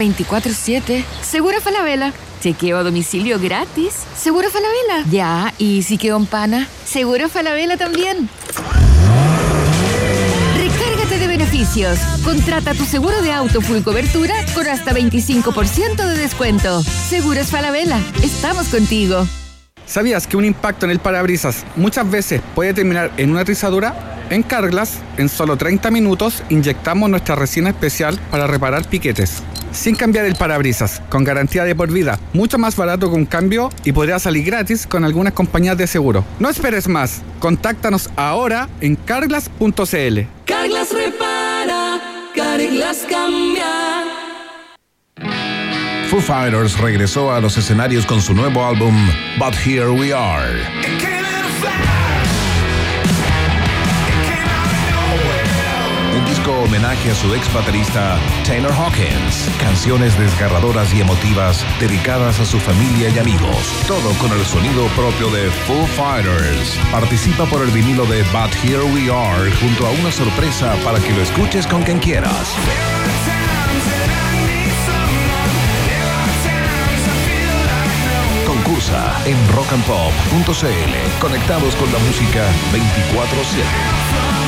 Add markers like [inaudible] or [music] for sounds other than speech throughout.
24-7. Seguro Falabella. Chequeo a domicilio gratis. Seguro Falabella. Ya, ¿y si quedó en pana? Seguro Falabella también. Recárgate de beneficios. Contrata tu seguro de auto full cobertura con hasta 25% de descuento. Seguros Falabella. Estamos contigo. ¿Sabías que un impacto en el parabrisas muchas veces puede terminar en una trizadura? En Carglass, en solo 30 minutos, inyectamos nuestra resina especial para reparar piquetes. Sin cambiar el parabrisas, con garantía de por vida, mucho más barato que un cambio y podría salir gratis con algunas compañías de seguro. No esperes más, contáctanos ahora en carglass.cl. Carglass repara, Carglass cambia. Foo Fighters regresó a los escenarios con su nuevo álbum But Here We Are. Homenaje a su ex baterista Taylor Hawkins. Canciones desgarradoras y emotivas dedicadas a su familia y amigos. Todo con el sonido propio de Foo Fighters. Participa por el vinilo de But Here We Are junto a una sorpresa para que lo escuches con quien quieras. Concursa en rockandpop.cl. Conectados con la música 24-7.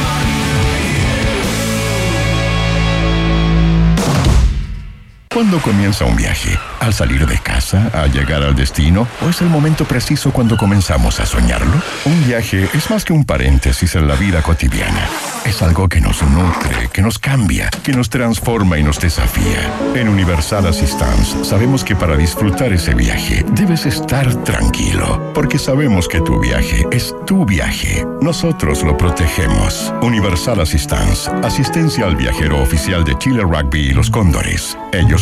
¿Cuándo comienza un viaje? ¿Al salir de casa? ¿Al llegar al destino? ¿O es el momento preciso cuando comenzamos a soñarlo? Un viaje es más que un paréntesis en la vida cotidiana. Es algo que nos nutre, que nos cambia, que nos transforma y nos desafía. En Universal Assistance sabemos que para disfrutar ese viaje debes estar tranquilo, porque sabemos que tu viaje es tu viaje. Nosotros lo protegemos. Universal Assistance, asistencia al viajero oficial de Chile Rugby y los Cóndores. Ellos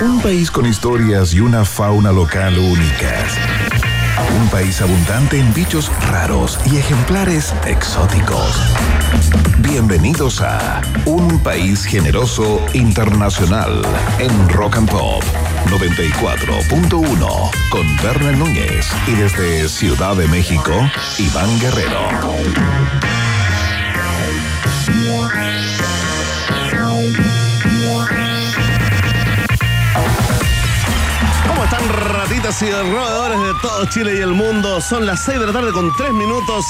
Un país con historias y una fauna local únicas. Un país abundante en bichos raros y ejemplares exóticos. Bienvenidos a Un País Generoso Internacional en Rock and Pop 94.1 con Berna Núñez y desde Ciudad de México, Iván Guerrero. Ratitas y roedores de todo Chile y el mundo? Son las 6 de la tarde con 3 minutos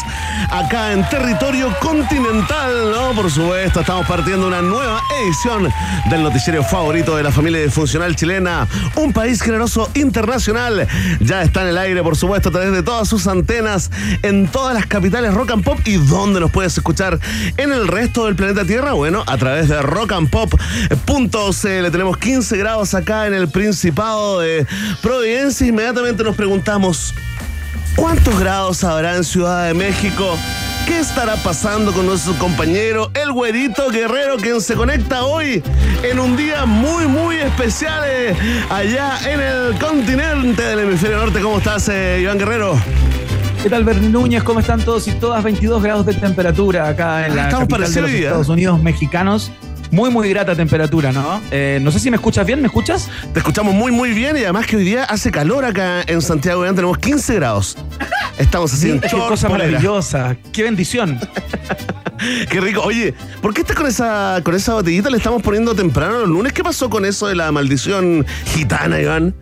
acá en territorio continental, ¿no? Por supuesto, estamos partiendo una nueva edición del noticiero favorito de la familia disfuncional chilena, un país generoso internacional. Ya está en el aire, por supuesto, a través de todas sus antenas en todas las capitales rock and pop y dónde nos puedes escuchar en el resto del planeta Tierra, bueno, a través de rockandpop.cl. Tenemos 15 grados acá en el Principado de Providencia. Inmediatamente nos preguntamos, ¿cuántos grados habrá en Ciudad de México? ¿Qué estará pasando con nuestro compañero, el güerito guerrero, quien se conecta hoy en un día muy, muy especial eh, allá en el continente del hemisferio norte? ¿Cómo estás, eh, Iván Guerrero? ¿Qué tal, Bernie Núñez? ¿Cómo están todos y todas? 22 grados de temperatura acá en la Estamos capital de los. Estados Unidos mexicanos. Muy, muy grata temperatura, ¿no? Eh, no sé si me escuchas bien, ¿me escuchas? Te escuchamos muy, muy bien y además que hoy día hace calor acá en Santiago. Ya tenemos 15 grados. Estamos así en qué short, cosa polera. maravillosa. Qué bendición. [laughs] Qué rico. Oye, ¿por qué estás con esa, con esa botellita? Le estamos poniendo temprano los lunes. ¿Qué pasó con eso de la maldición gitana, Iván?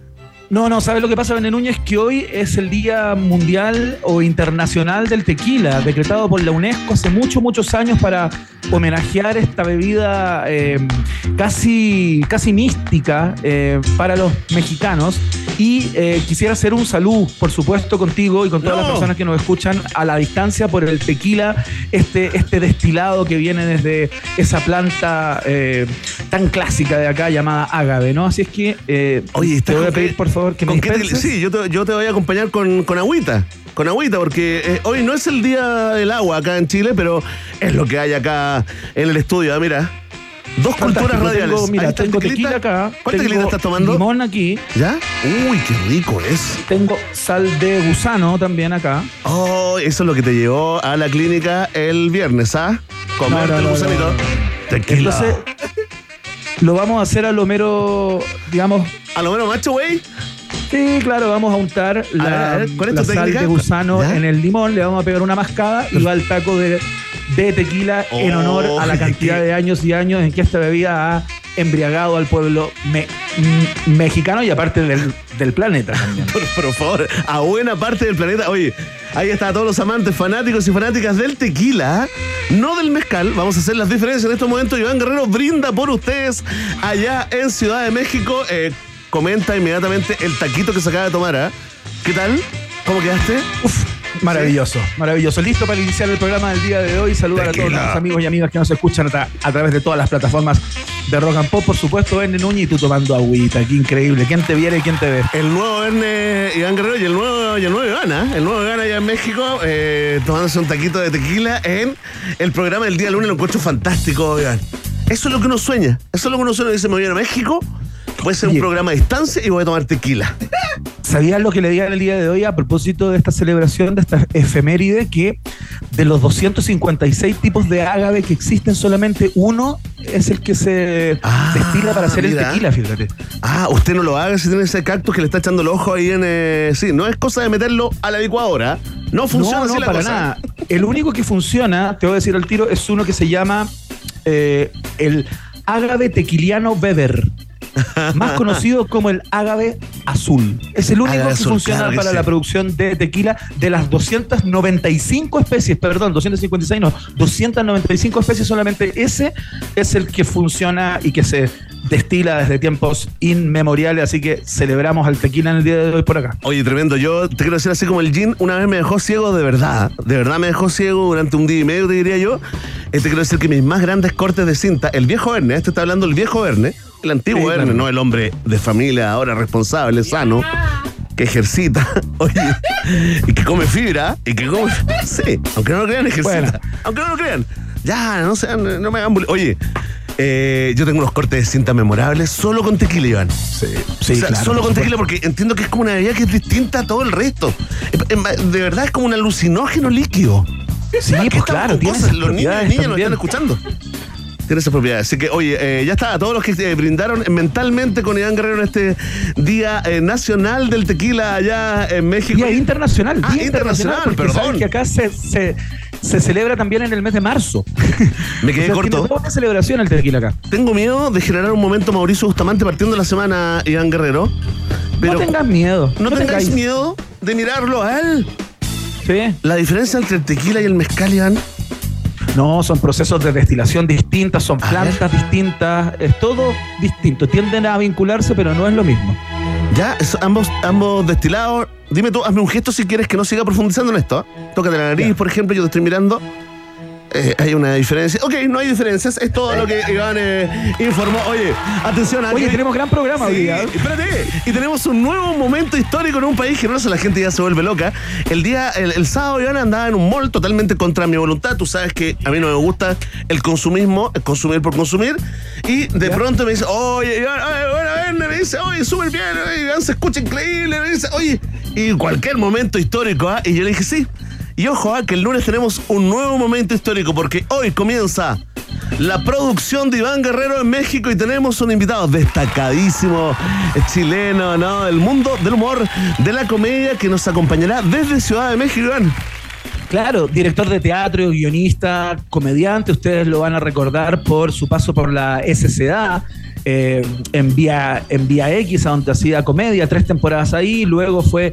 No, no, ¿sabes lo que pasa, Bernie Núñez? Que hoy es el Día Mundial o Internacional del Tequila, decretado por la UNESCO hace muchos, muchos años para homenajear esta bebida eh, casi, casi mística eh, para los mexicanos. Y eh, quisiera hacer un saludo, por supuesto, contigo y con todas No. las personas que nos escuchan a la distancia por el tequila, este, este destilado que viene desde esa planta eh, tan clásica de acá llamada ágave, ¿no? Así es que eh, Oye, te ¿estás voy a pedir, por favor, que me ¿Con qué te- dispenses. Sí, yo te, yo te voy a acompañar con, con agüita. Con agüita, porque eh, hoy no es el día del agua acá en Chile, pero es lo que hay acá en el estudio. ah, Mira. Dos culturas radiales. tengo- mira, tengo tequila acá. ¿Cuál tengo tequilita estás tomando? Limón aquí. ¿Ya? Uy, qué rico es. Tengo sal de gusano también acá. Oh, eso es lo que te llevó a la clínica el viernes, ¿ah? Comerte No, no, el no, gusanito. Tequila. Entonces, lo vamos a hacer a lo mero, digamos. ¿A lo menos macho, güey? Sí, claro, vamos a untar la, ver, a ver, ¿cuál es la tu sal técnica? de gusano ¿Ya? en el limón, le vamos a pegar una mascada y va el taco de, de tequila en Oh, honor a la qué- cantidad de años y años en que esta bebida ha embriagado al pueblo me- mexicano y aparte del, del planeta. [laughs] Por, por favor, a buena parte del planeta. Oye, ahí está todos los amantes, fanáticos y fanáticas del tequila, no del mezcal. Vamos a hacer las diferencias en estos momentos. Iván Guerrero brinda por ustedes allá en Ciudad de México. Eh, comenta inmediatamente el taquito que se acaba de tomar, ¿ah? ¿Qué tal? ¿Cómo quedaste? Uf, maravilloso, maravilloso. Listo para iniciar el programa del día de hoy. Saludar a todos los amigos y amigas que nos escuchan a, tra- a través de todas las plataformas de Rock and Pop. Por supuesto, Erne Núñez y tú tomando agüita. Qué increíble. ¿Quién te viene y quién te ve? El nuevo Verne Iván Guerrero y el nuevo, y el nuevo Iván, ¿ah? El nuevo Iván allá en México, eh, tomándose un taquito de tequila en el programa del día lunes. Lo encuentro fantástico, Iván. Eso es lo que uno sueña. Eso es lo que uno sueña. Dice, me voy a ir a México, voy a hacer un programa a distancia y voy a tomar tequila. ¿Sabías lo que le digan el día de hoy a propósito de esta celebración, de esta efeméride, que de los 256 tipos de ágave que existen, solamente uno es el que se Ah, destila para hacer mira. el tequila, fíjate. Ah, usted no lo haga si tiene ese cactus que le está echando el ojo ahí en... eh, sí, no es cosa de meterlo a la licuadora. No funciona no, así no, la para cosa. nada. El único que funciona, te voy a decir al tiro, es uno que se llama eh, el ágave tequiliano Weber. [laughs] Más conocido como el ágave azul. Es el único Ágave que azul, funciona claro que para sí. la producción de tequila de las 295 especies, perdón, 256 no, 295 especies solamente ese es el que funciona y que se destila desde tiempos inmemoriales, así que celebramos al tequila en el día de hoy por acá. Oye, tremendo. Yo te quiero decir así como el gin una vez me dejó ciego de verdad. De verdad me dejó ciego durante un día y medio, te diría yo. Eh, te quiero decir que mis más grandes cortes de cinta, el viejo Verne, este está hablando el viejo Verne, el antiguo Sí, claro. no el hombre de familia ahora responsable, sano, que ejercita, [laughs] oye, y que come fibra, y que come. Sí, aunque no lo crean, ejercita. Bueno. Aunque no lo crean. Ya, no sean, no me hagan bullying. Oye. eh, yo tengo unos cortes de cinta memorables solo con tequila, Iván. Sí, O sea, solo con tequila porque entiendo que es como una bebida que es distinta a todo el resto. Es- es- De verdad es como un alucinógeno líquido. Sí, ¿Qué pues claro, tiene cosas? Los niños y niñas nos están escuchando. Tiene esas propiedades. Así que, oye, eh, ya está. A todos los que eh, brindaron mentalmente con Iván Guerrero en este Día eh, Nacional del Tequila allá en México. Día internacional, Ah, día internacional, internacional, porque perdón. sabes que acá se, se, se celebra también en el mes de marzo. [laughs] Me quedé O sea, corto. Tiene toda celebración el tequila acá. Tengo miedo de generar un momento Mauricio Bustamante partiendo la semana, Iván Guerrero. Pero no tengas miedo. no tengáis tengáis- miedo de mirarlo a él. Sí. La diferencia entre el tequila y el mezcal, Iván. No, son procesos de destilación distintas, son plantas distintas, es todo distinto. Tienden a vincularse, pero no es lo mismo. Ya, es- ambos, ambos destilados. Dime tú, hazme un gesto si quieres que no siga profundizando en esto. ¿eh? Tócate la nariz, Ya. por ejemplo, yo te estoy mirando. Eh, hay una diferencia. Ok, no hay diferencias. Es todo lo que Iván eh, informó. Oye, atención a Oye, tenemos gran programa hoy día. ¿eh? espérate. Y tenemos un nuevo momento histórico en un país generoso. La gente ya se vuelve loca. El día, el, el sábado, Iván andaba en un mall totalmente contra mi voluntad. Tú sabes que a mí no me gusta el consumismo, el consumir por consumir. Y de pronto me dice, oye, Iván, oye, bueno, ven", me dice, oye, súper bien, oye, Iván se escucha increíble. Me dice, oye, y cualquier momento histórico, ¿ah? Y yo le dije, sí. Y ojo, ah, que el lunes tenemos un nuevo momento histórico porque hoy comienza la producción de Iván Guerrero en México y tenemos un invitado destacadísimo chileno, ¿no? Del mundo del humor, de la comedia que nos acompañará desde Ciudad de México, Iván. Claro, director de teatro, guionista, comediante, ustedes lo van a recordar por su paso por la SCA. Eh, en, vía, en Vía X, a donde hacía comedia, tres temporadas ahí, luego fue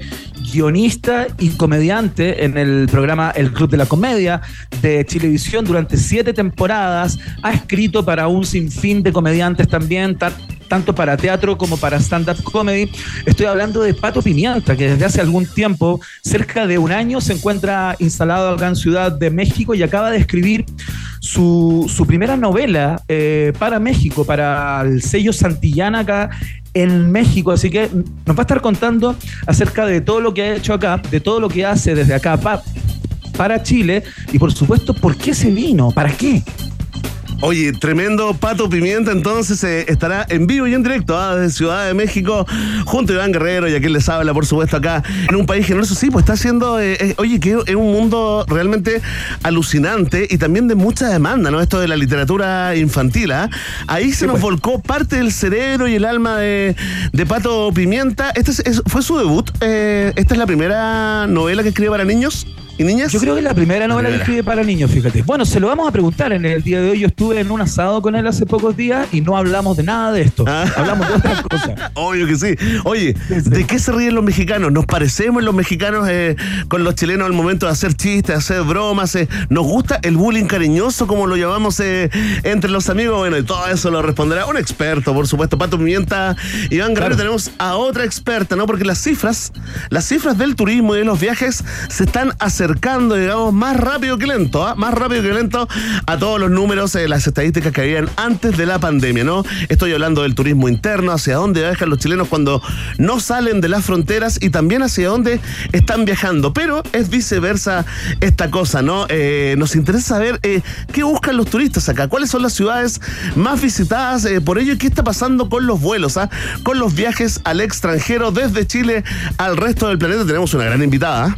guionista y comediante en el programa El Club de la Comedia de Chilevisión durante siete temporadas, ha escrito para un sinfín de comediantes también, ta- tanto para teatro como para stand-up comedy. Estoy hablando de Pato Pimienta, que desde hace algún tiempo, cerca de un año, se encuentra instalado acá en Ciudad de México y acaba de escribir su, su primera novela eh, para México, para el sello Santillana acá en México. Así que nos va a estar contando acerca de todo lo que ha hecho acá, de todo lo que hace desde acá pa- para Chile y por supuesto, ¿por qué se vino? ¿Para qué? Oye, tremendo Pato Pimienta, entonces eh, estará en vivo y en directo ah, desde Ciudad de México, junto a Iván Guerrero y a quien les habla, por supuesto, acá en un país generoso. Sí, pues está haciendo, eh, eh, oye, que es un mundo realmente alucinante y también de mucha demanda, ¿no? Esto de la literatura infantil, ¿ah? Ahí se nos pues. volcó parte del cerebro y el alma de, de Pato Pimienta. Este es- es- fue su debut. eh, esta es la primera novela que escribe para niños y niñas. Yo creo que es la primera novela que escribe para niños, fíjate. Bueno, se lo vamos a preguntar en el día de hoy. Yo estuve en un asado con él hace pocos días y no hablamos de nada de esto. Ah. Hablamos de otras cosas. [laughs] Obvio que sí. Oye, ¿de qué se ríen los mexicanos? ¿Nos parecemos los mexicanos eh, con los chilenos al momento de hacer chistes, hacer bromas? eh? ¿Nos gusta el bullying cariñoso, como lo llamamos eh, entre los amigos? Bueno, y todo eso lo responderá un experto, por supuesto, Pato Pimienta. Iván Guerrero, Claro. tenemos a otra experta, ¿no? Porque las cifras, las cifras del turismo y de los viajes se están acercando, digamos, más rápido que lento, ¿ah? Más rápido que lento a todos los números, eh, las estadísticas que habían antes de la pandemia, ¿no? Estoy hablando del turismo interno, hacia dónde viajan los chilenos cuando no salen de las fronteras y también hacia dónde están viajando. Pero es viceversa esta cosa, ¿no? Eh, nos interesa saber eh, qué buscan los turistas acá, cuáles son las ciudades más visitadas eh, por ello y qué está pasando con los vuelos, ¿ah? con los viajes al extranjero desde Chile al resto del planeta. Tenemos una gran invitada.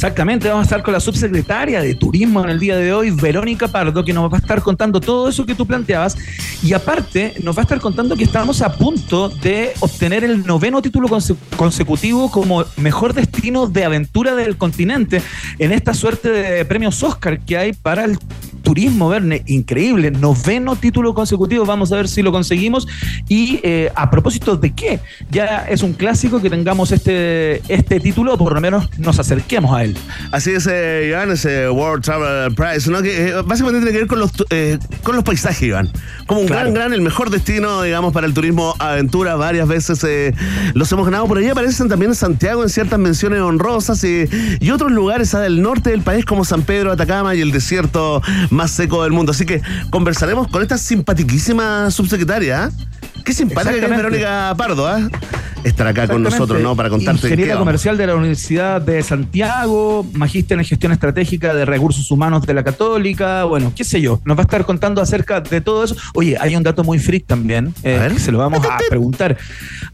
Exactamente, vamos a estar con la subsecretaria de Turismo en el día de hoy, Verónica Pardo, que nos va a estar contando todo eso que tú planteabas. Y aparte, nos va a estar contando que estamos a punto de obtener el noveno título conse- consecutivo como mejor destino de aventura del continente en esta suerte de premios Oscar que hay para el turismo, Verne. Increíble, noveno título consecutivo. Vamos a ver si lo conseguimos. Y eh, a propósito de qué, ya es un clásico que tengamos este, este título, o por lo menos nos acerquemos a él. Así es, eh, Iván, ese World Travel Prize, ¿no? que eh, básicamente tiene que ver con los, eh, con los paisajes, Iván. Como un Claro. gran, gran, el mejor destino, digamos, para el turismo aventura. Varias veces eh, los hemos ganado. Por ahí aparecen también en Santiago en ciertas menciones honrosas y, y otros lugares ah, del norte del país como San Pedro, Atacama y el desierto más seco del mundo. Así que conversaremos con esta simpatiquísima subsecretaria. ¿ah? Qué simpática que es Exactamente. Verónica Pardo, ¿ah? Estar acá con nosotros, ¿no? Para contarte Ingeniera comercial de la Universidad de Santiago, magíster en gestión estratégica de recursos humanos de la Católica, bueno, qué sé yo, nos va a estar contando acerca de todo eso. Oye, hay un dato muy freak también, eh, A ver. que se lo vamos a [laughs] preguntar.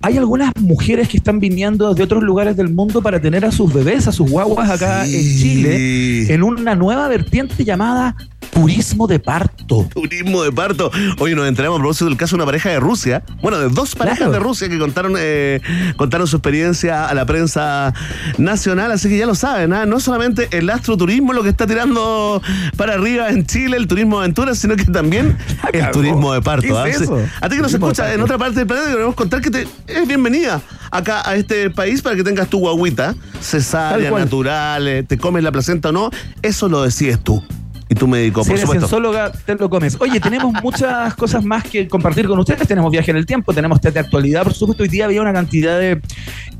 Hay algunas mujeres que están viniendo de otros lugares del mundo para tener a sus bebés, a sus guaguas acá Sí. en Chile, en una nueva vertiente llamada turismo de parto. Turismo de parto. Hoy nos enteramos a propósito del caso de una pareja de Rusia. Bueno, de dos parejas Claro. de Rusia que contaron, eh, contaron su experiencia a la prensa nacional. Así que ya lo saben, ¿ah? no solamente el astroturismo lo que está tirando para arriba en Chile, el turismo de aventura, sino que también [laughs] el turismo de parto. ¿Qué es ¿ah? A ti que nos escucha en otra parte del planeta, queremos contar que te es bienvenida acá a este país para que tengas tu guaguita, cesárea, natural, eh, te comes la placenta o no, eso lo decides tú. Y tu médico, Si por eres supuesto. sensóloga, te lo comes. Oye, tenemos muchas [laughs] cosas más que compartir con ustedes. Tenemos viaje en el tiempo, tenemos test de actualidad. Por supuesto, hoy día había una cantidad de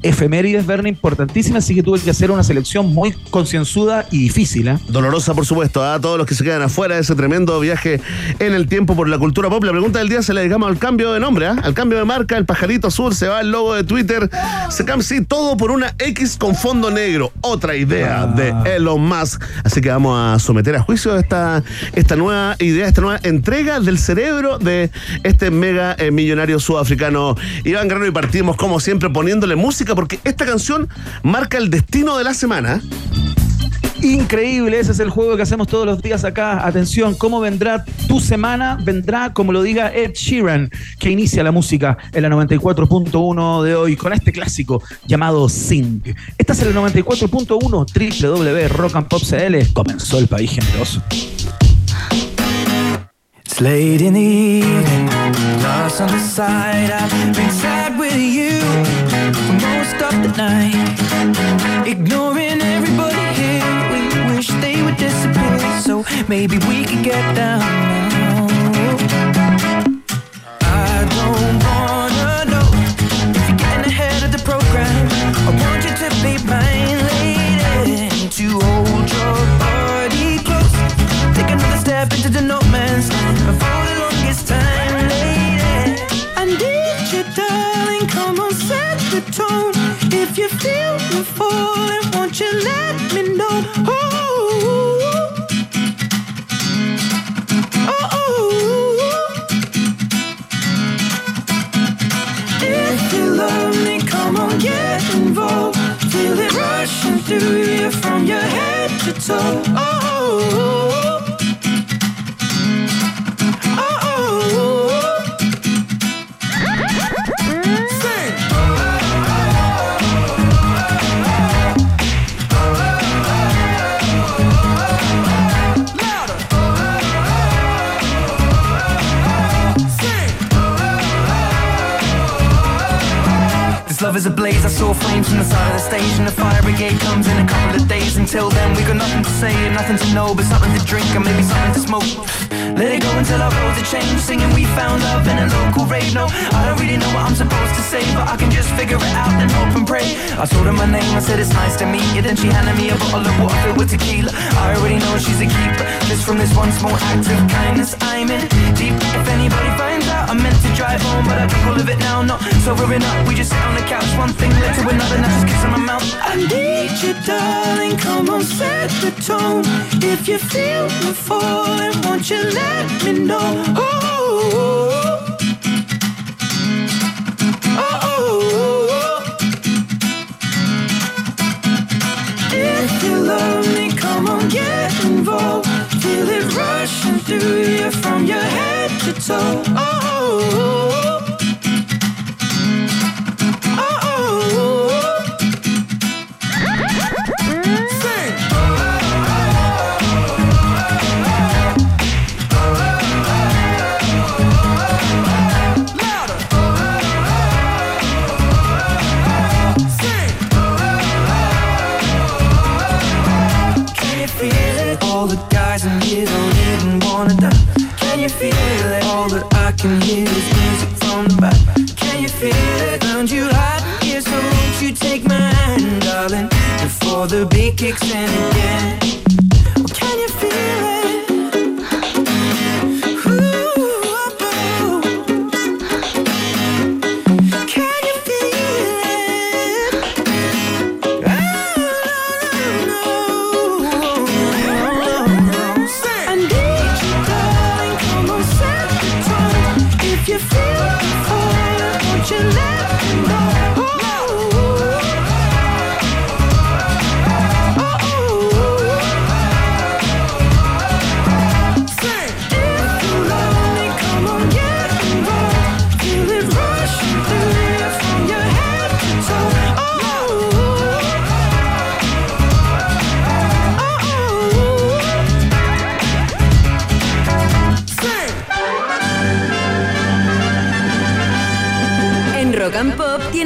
efemérides, Verne, importantísimas, así que tuve que hacer una selección muy concienzuda y difícil. ¿eh? Dolorosa, por supuesto, a todos los que se quedan afuera de ese tremendo viaje en el tiempo por la cultura pop. La pregunta del día se la dedicamos al cambio de nombre, ¿ah? al cambio de marca. El pajarito azul se va el logo de Twitter. Se cambia, sí, todo por una X con fondo negro. Otra idea Ah. de Elon Musk. Así que vamos a someter a juicio esta, esta nueva idea, esta nueva entrega del cerebro de este mega eh, millonario sudafricano Iván Grano. Y partimos, como siempre, poniéndole música porque esta canción marca el destino de la semana. Increíble, ese es el juego que hacemos todos los días acá. Atención, ¿cómo vendrá tu semana? Vendrá, como lo diga Ed Sheeran, que inicia la música en la 94.1 de hoy con este clásico llamado Sing. Esta es el 94.1 www Rock and Pop CL. Comenzó el país generoso. It's. Ignoring maybe we could get down now. I don't wanna know if you're getting ahead of the program. I want you to be mine, lady, to hold your body close. Take another step into the no man's land for the longest time, lady. I need you, darling. Come on, set the tone. If you feel me falling, won't you let me know? Oh. get involved. Feel it rushing through you from your head to toe. Oh. And the fire brigade comes in a couple of days. Until then, we got nothing to say and nothing to know, but something to drink and maybe something to smoke. Let it go until our roads are changed. Singing, we found love in a local rave. No, I don't really know what I'm supposed to say, but I can just figure it out and hope and pray. I told her my name, I said it's nice to meet you. Then she handed me a bottle of water filled with tequila. I already know she's a keeper. Just from this one small act of kindness, I'm in deep. If anybody finds I meant to drive home, but I think we'll live it now. Not sobering up, we just sit on the couch. One thing led to another, now just kiss on my mouth. I need you, darling. Come on, set the tone. If you feel me falling, won't you let me know? Oh, oh, oh. Oh, oh, oh. You love me, come on, get involved. Feel it rushing through you from your head to toe. All that I can hear is music from the back. Can you feel it? Found you hot here, so won't you take my hand, darling, before the beat kicks in again?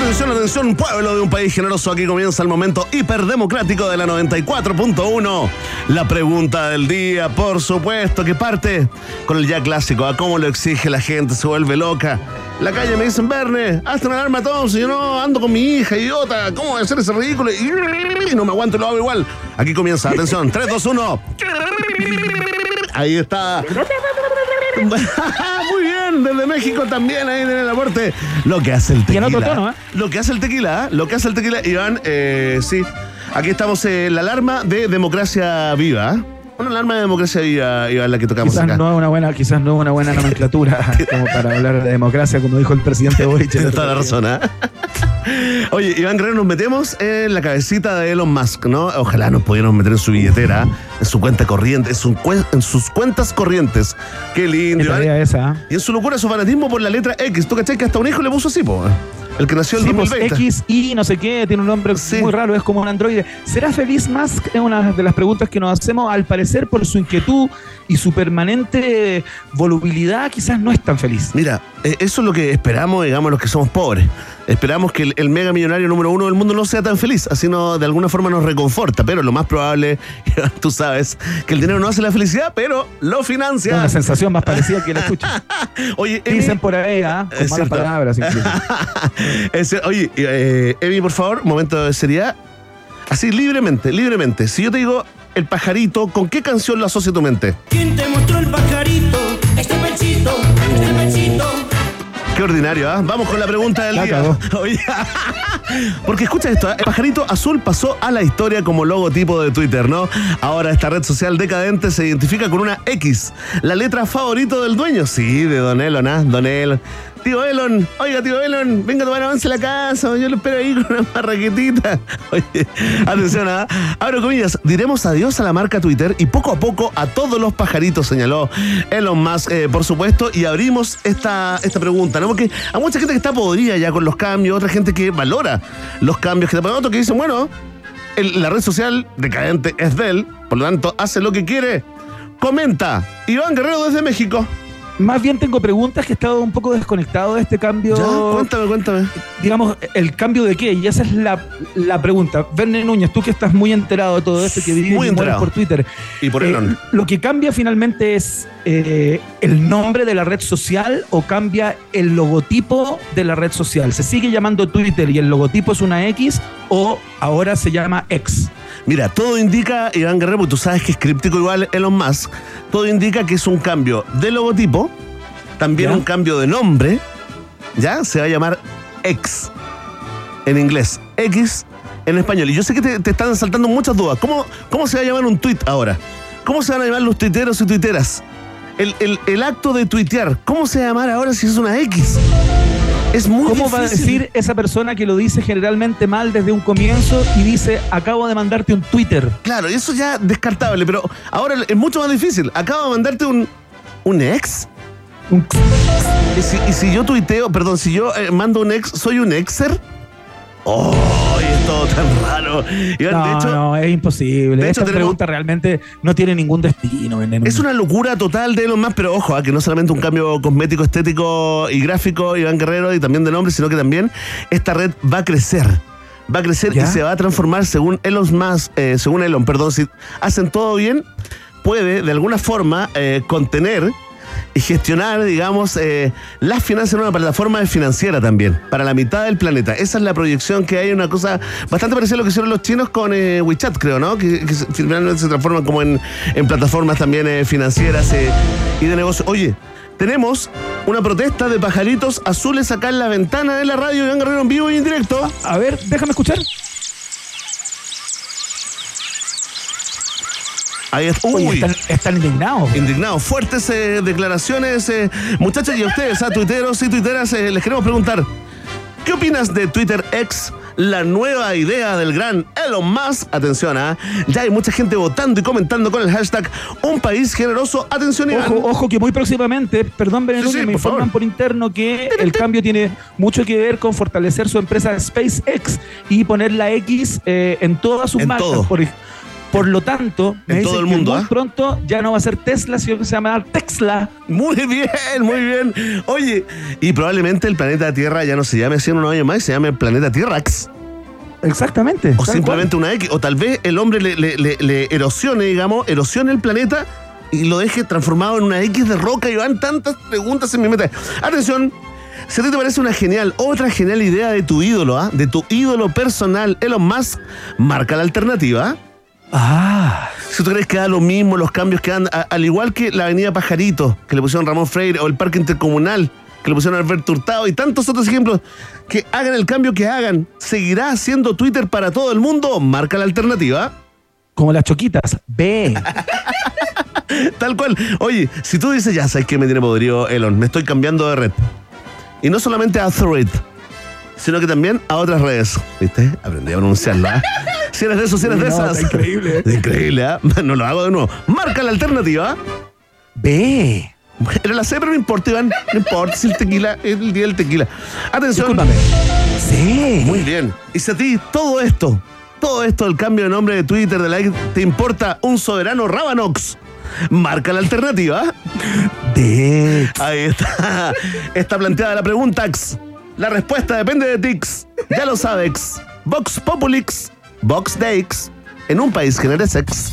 Atención, atención, pueblo de un país generoso. Aquí comienza el momento hiperdemocrático de la 94.1. La pregunta del día, por supuesto, que parte con el ya clásico. A cómo lo exige la gente, se vuelve loca. La calle me dicen, Verne, hazte una alarma todos. Y yo no ando con mi hija, idiota. ¿Cómo voy a hacer ese ridículo? Y no me aguanto y lo hago igual. Aquí comienza, atención, 3, 2, 1. Ahí está. [laughs] Desde México también, ahí en el aporte. Lo que hace el Y en tequila. otro tono, ¿eh? Lo que hace el tequila, ¿eh? lo que hace el tequila. Iván, eh, sí. Aquí estamos en la alarma de democracia viva. ¿eh? Una alarma de democracia viva, Iván, la que tocamos Quizás acá. no es una buena, quizás no es una buena nomenclatura [laughs] como para hablar de democracia, como dijo el presidente Boric. Tienes toda la razón, ¿eh? [laughs] Oye, Iván Guerrero, nos metemos en la cabecita de Elon Musk, ¿no? Ojalá nos pudiéramos meter en su billetera, en su cuenta corriente, en, su cuen- en sus cuentas corrientes. Qué lindo. Iván. idea esa. ¿eh? Y en su locura, su fanatismo por la letra X. ¿Tú cachai que hasta un hijo le puso así, po? El que nació el Sí, pues 2020. X y no sé qué, tiene un nombre Sí. muy raro, es como un androide. ¿Será feliz Musk? Es una de las preguntas que nos hacemos. Al parecer, por su inquietud y su permanente volubilidad, quizás no es tan feliz. Mira, eh, eso es lo que esperamos, digamos, los que somos pobres. Esperamos que el, el mega millonario número uno del mundo no sea tan feliz, así no, de alguna forma nos reconforta, pero lo más probable, [laughs] tú sabes, que el dinero no hace la felicidad, pero lo Es financia. una sensación más parecida que la escucha. [laughs] Oye, Emi, Dicen por ahí, ¿ah? con Es malas cierto. palabras incluso. [laughs] Oye, eh, Emi, por favor, momento de seriedad. Así, libremente, libremente. Si yo te digo el pajarito, ¿con qué canción lo asocia tu mente? ¿Quién te mostró el pajarito? Este. Qué ordinario, ¿ah? Vamos con la pregunta del día. [laughs] Oye, Porque escucha esto, ¿eh? el pajarito azul pasó a la historia como logotipo de Twitter, ¿no? Ahora esta red social decadente se identifica con una X, la letra favorito del dueño, sí, de Don Elon, ¿ah? Don Elon. Tío Elon, oiga, tío Elon, venga a tomar avance a la casa, yo lo espero ahí con una marraquetita. [laughs] Oye, atención, ¿ah? abro comillas, diremos adiós a la marca Twitter y poco a poco a todos los pajaritos, señaló Elon Musk, eh, por supuesto, y abrimos esta, esta pregunta, ¿no? Porque hay mucha gente que está podrida ya con los cambios, otra gente que valora los cambios, que te otros que dicen, bueno, la red social decadente es de él, por lo tanto, hace lo que quiere. Comenta, Iván Guerrero desde México. Más bien tengo preguntas que he estado un poco desconectado de este cambio. Ya, cuéntame, cuéntame. Digamos, ¿el cambio de qué? Y esa es la, la pregunta. Verne Núñez, tú que estás muy enterado de todo esto, que vives por Twitter. Y por eh. ¿Lo que cambia finalmente es eh, el nombre de la red social o cambia el logotipo de la red social? ¿Se sigue llamando Twitter y el logotipo es una X o ahora se llama X? Mira, todo indica, Iván Guerrero, porque tú sabes que es críptico igual Elon Musk, todo indica que es un cambio de logotipo, también ¿Ya? un cambio de nombre, ¿ya? Se va a llamar X en inglés, X en español. Y yo sé que te, te están saltando muchas dudas. ¿Cómo, ¿Cómo se va a llamar un tweet ahora? ¿Cómo se van a llamar los tuiteros y tuiteras? El, el- el acto de tuitear, ¿cómo se va a llamar ahora si es una X? Es muy ¿Cómo va a decir esa persona que lo dice generalmente mal desde un comienzo y dice, acabo de mandarte un Twitter? Claro, y eso ya descartable, pero ahora es mucho más difícil. Acabo de mandarte un, un ex. Un- ¿Y si, y si yo tuiteo, perdón, si yo eh, mando un ex, ¿soy un exer? ¡Oh! Es todo tan raro. Iván, No, de hecho, no, es imposible. de hecho Esta tenemos- pregunta realmente no tiene ningún destino. Núñez. es una locura total de Elon Musk, pero ojo, ah, que no solamente un cambio cosmético, estético y gráfico, Iván Guerrero, y también de nombre, sino que también esta red va a crecer. Va a crecer ¿Ya? y se va a transformar según Elon Musk, eh, según Elon, perdón, si hacen todo bien, puede de alguna forma eh, contener y gestionar, digamos, eh, las finanzas en una plataforma financiera también, para la mitad del planeta. Esa es la proyección que hay, una cosa bastante parecida a lo que hicieron los chinos con eh, WeChat, creo, ¿no? Que, finalmente se transforman como en, en plataformas también eh, financieras y de negocio. Oye, tenemos una protesta de pajaritos azules acá en la ventana de la radio Iván Guerrero en vivo y en directo. A ver, déjame escuchar. Ahí está. Uy. están, están indignados. Indignados, fuertes eh, declaraciones. eh, muchachos, y a ustedes, a tuiteros y tuiteras, eh, les queremos preguntar: ¿qué opinas de Twitter X? La nueva idea del gran Elon Musk. Atención, ¿ah? ya hay mucha gente votando y comentando con el hashtag Un país generoso. Atención, Iván. Ojo, ojo que muy próximamente, perdón, Bene Sí, sí, me por informan favor. por interno que el cambio tiene mucho que ver con fortalecer su empresa SpaceX y poner la X eh, en todas sus En marcas. todo. Por, por lo tanto, me En dicen todo el que mundo, muy ¿ah? pronto ya no va a ser Tesla, sino que se llamará Tesla. Muy bien, muy bien. Oye, y probablemente el planeta Tierra ya no se llame así en unos años más, se llame planeta Tierrax. Exactamente. O simplemente una X. O tal vez el hombre le, le- le- le erosione, digamos, erosione el planeta y lo deje transformado en una X de roca y van tantas preguntas en mi mente. Atención. Si a ti te parece una genial, otra genial idea de tu ídolo, ¿ah? de tu ídolo personal, Elon Musk, marca la alternativa. Ah. Si tú crees que da lo mismo los cambios que dan, a- al igual que la avenida Pajarito, que le pusieron Ramón Freire, o el parque intercomunal, que le pusieron Alberto Hurtado, y tantos otros ejemplos, que hagan el cambio que hagan, ¿seguirá siendo Twitter para todo el mundo? Marca la alternativa. Como las choquitas. B. [laughs] Tal cual. Oye, si tú dices, ya sabes que me tiene podrido Elon, me estoy cambiando de red. Y no solamente a Thread, sino que también a otras redes. ¿Viste? Aprendí a pronunciarlo. ¿ah? [laughs] Si eres de esos, si eres de esas. está increíble, ¿eh? Increíble, ¿ah? [laughs] No lo hago de nuevo. Marca la alternativa. B. Era la C, pero no importa, Iván. No importa si el tequila es el día del tequila. Atención. Discúlpame. C. Muy bien. Y si a ti todo esto, todo esto, el cambio de nombre de Twitter, de like, te importa un soberano Rabanox, marca la alternativa. D. Ahí está. Está planteada la pregunta. X. La respuesta depende de Tix. Ya lo sabes. Vox Populix, Vox Deix, en un país genera sex.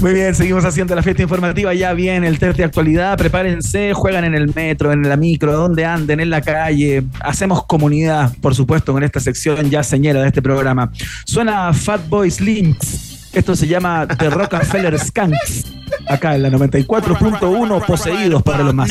Muy bien, seguimos haciendo la fiesta informativa. Ya viene el test de actualidad. Prepárense, juegan en el metro, en la micro, donde anden, en la calle. Hacemos comunidad, por supuesto, con esta sección ya señera de este programa. Suena Fatboy Slinks. Esto se llama The Rockefeller Skanks. Acá en la 94.1, poseídos para los más.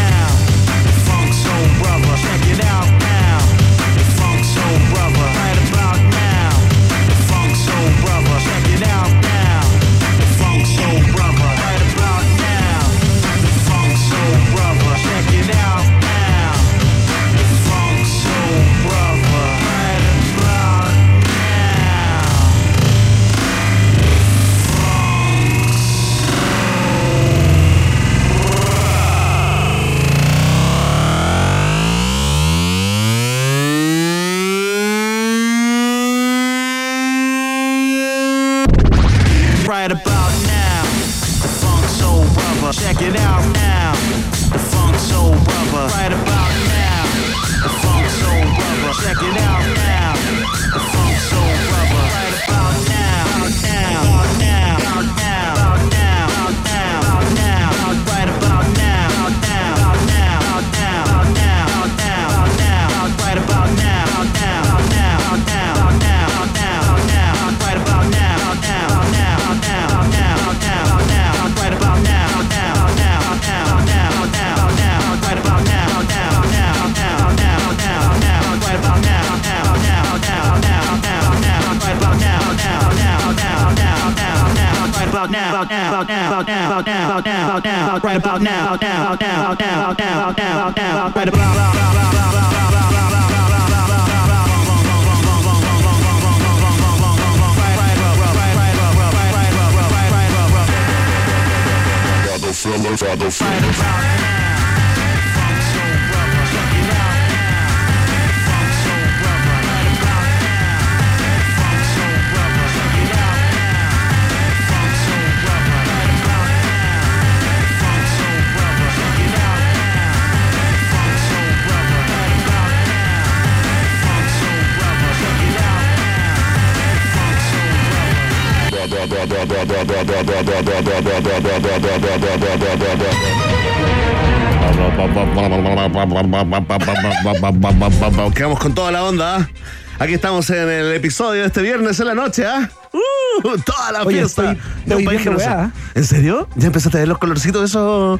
Godfather Fight da da da da da da da Quedamos con toda la onda. ¿ah? Aquí estamos en el episodio de este viernes en la noche, ¿ah? ¡Uh! Toda la Oye, fiesta. estoy- estoy viendo generoso. weá. ¿En serio? ¿Ya empezaste a ver los colorcitos de eso?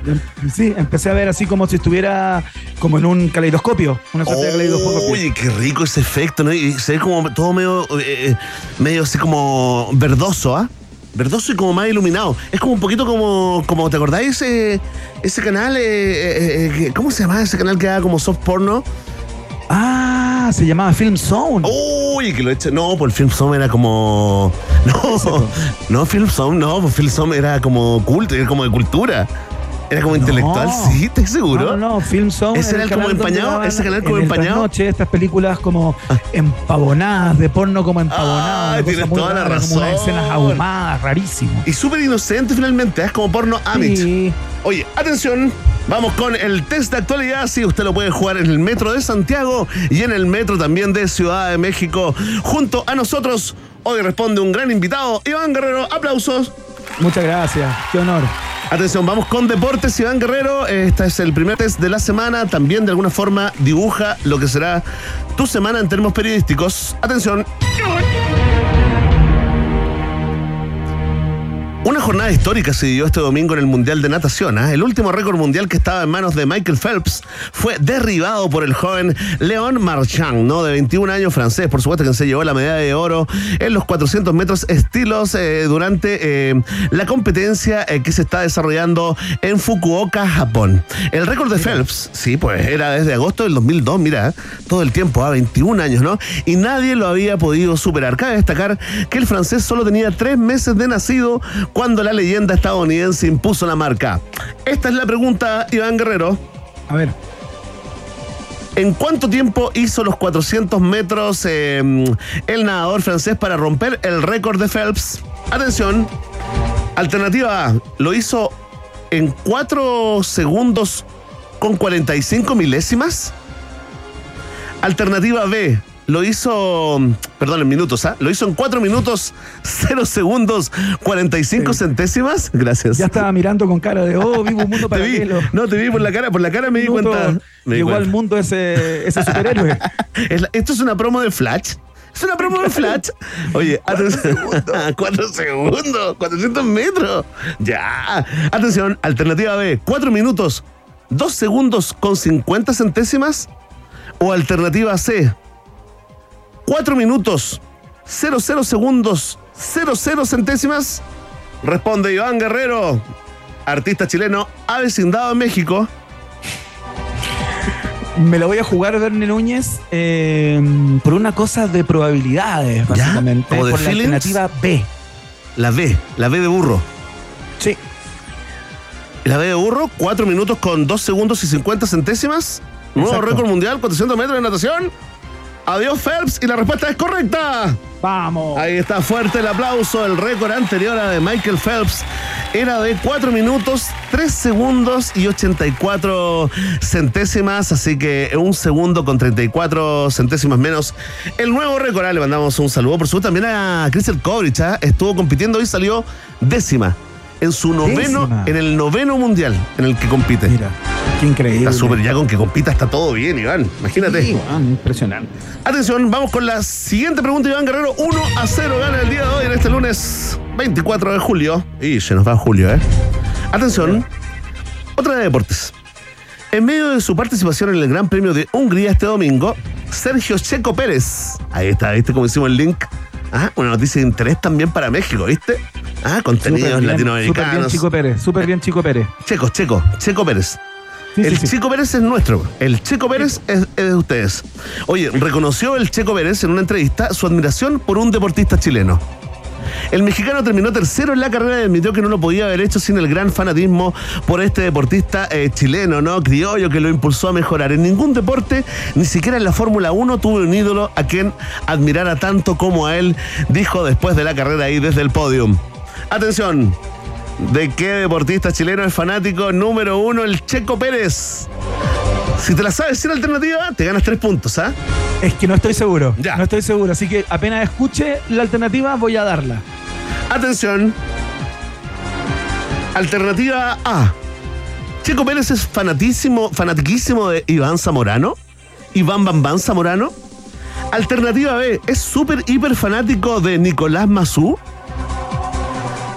Sí, empecé a ver así como si estuviera como en un caleidoscopio, una suerte de caleidoscopio. Oye, qué rico ese efecto, ¿no? Y se ve como todo medio, eh, medio así como verdoso, ¿ah? Verdoso y como más iluminado. Es como un poquito como, como ¿te acordáis ese, ese canal? eh, eh, eh, ¿Cómo se llama ese canal que haga como soft porno? Ah, se llamaba Film Zone. Uy, que lo he hecho. No, pues Film Zone era como. [laughs] No, no, Film Zone, no, pues Film Zone era como culto, era como de cultura. Era como intelectual, sí, ¿estás seguro? No, no, no, Film Zone. ¿Ese era el como empañado? ¿Ese canal como en empañado? trasnoche, estas películas como empavonadas, de porno como empavonadas. Ah, tienes toda la rara, Como unas razón. escenas ahumadas, rarísimo. Y súper inocente finalmente, ¿eh? es como porno Amit. Sí. Oye, atención, vamos con el test de actualidad. Sí, usted lo puede jugar en el metro de Santiago y en el metro también de Ciudad de México. Junto a nosotros, hoy responde un gran invitado, Iván Guerrero. Aplausos. Muchas gracias, qué honor. Atención, vamos con deportes, Iván Guerrero. Este es el primer test de la semana. También de alguna forma dibuja lo que será tu semana en términos periodísticos. Atención. Una jornada histórica se dio este domingo en el Mundial de Natación. ¿ah? El último récord mundial que estaba en manos de Michael Phelps fue derribado por el joven Leon Marchand, ¿no? de 21 años francés, por supuesto que se llevó la medalla de oro en los 400 metros estilos eh, durante eh, la competencia eh, que se está desarrollando en Fukuoka, Japón. El récord de Phelps, sí, pues era desde agosto del 2002, mira, todo el tiempo, a 21 años, ¿no? Y nadie lo había podido superar. Cabe destacar que el francés solo tenía tres meses de nacido cuando la leyenda estadounidense impuso la marca. Esta es la pregunta, Iván Guerrero. A ver. ¿En cuánto tiempo hizo los 400 metros eh, el nadador francés para romper el récord de Phelps? Atención. Alternativa A, lo hizo en 4 segundos con 45 milésimas. Alternativa B, lo hizo, perdón, en minutos, ¿ah? Lo hizo en 4 minutos, 0 segundos, 45 centésimas. Gracias. Ya estaba mirando con cara de, oh, vivo un mundo [laughs] Te vi, no, te vi por la cara, por la cara me di Minuto, cuenta. Me di al cuenta. mundo ese, ese superhéroe. [laughs] Es la- Esto es una promo de Flash. Es una promo de Flash. Oye, atención. [laughs] Cuatro segundos. 400 metros. Ya. Atención. Alternativa B. 4 minutos. 2 segundos con 50 centésimas. O alternativa C. 4 minutos. 00 segundos. 00 centésimas. Responde Iván Guerrero. Artista chileno avecindado en México. Me la voy a jugar Verne Núñez eh, por una cosa de probabilidades, básicamente. ¿Como de por la feelings? alternativa B. La B. La B de burro. Sí. La B de burro, 4 minutos con 2 segundos y 50 centésimas. Nuevo récord mundial, 400 metros de natación. Adiós, Phelps. Y la respuesta es correcta. Vamos. Ahí está fuerte el aplauso. El récord anterior a de Michael Phelps era de 4 minutos, 3 segundos y 84 centésimas. Así que un segundo con 34 centésimas menos. El nuevo récord. Ah, Le mandamos un saludo. Por supuesto, también a Crystal Kovrich. ah, Estuvo compitiendo y salió décima. En su noveno, Décima. en el noveno mundial en el que compite. Mira, qué increíble. Está súper, ya con que compita está todo bien, Iván. Imagínate. Sí, weón, impresionante. Atención, vamos con la siguiente pregunta, Iván Guerrero. 1 a 0 gana el día de hoy en este lunes 24 de julio. Y se nos va julio, ¿eh? Atención, otra de deportes. En medio de su participación en el Gran Premio de Hungría este domingo, Sergio Checo Pérez. Ahí está, ¿viste cómo hicimos el link? Ah, una noticia de interés también para México, ¿viste? Ah, contenidos bien, latinoamericanos. Súper bien, Chico Pérez. Súper bien, Chico Pérez. Checo, Checo, Checo Pérez. Sí, el sí, sí. Checo Pérez es nuestro. El Checo Pérez es, es de ustedes. Oye, reconoció el Checo Pérez en una entrevista su admiración por un deportista chileno. El mexicano terminó tercero en la carrera y admitió que no lo podía haber hecho sin el gran fanatismo por este deportista eh, chileno, ¿no? Criollo que lo impulsó a mejorar. En ningún deporte, ni siquiera en la Fórmula 1, tuve un ídolo a quien admirara tanto como a él, dijo después de la carrera ahí desde el podium. Atención, ¿De qué deportista chileno es fanático número uno, el Checo Pérez? Si te la sabes sin alternativa, te ganas tres puntos, ¿ah? Es que no estoy seguro. Ya. No estoy seguro. Así que apenas escuche la alternativa, voy a darla. Atención. Alternativa A. Checo Pérez es fanatísimo, fanatiquísimo de Iván Zamorano. Iván Bambán Zamorano. Alternativa B. Es súper hiper fanático de Nicolás Mazú.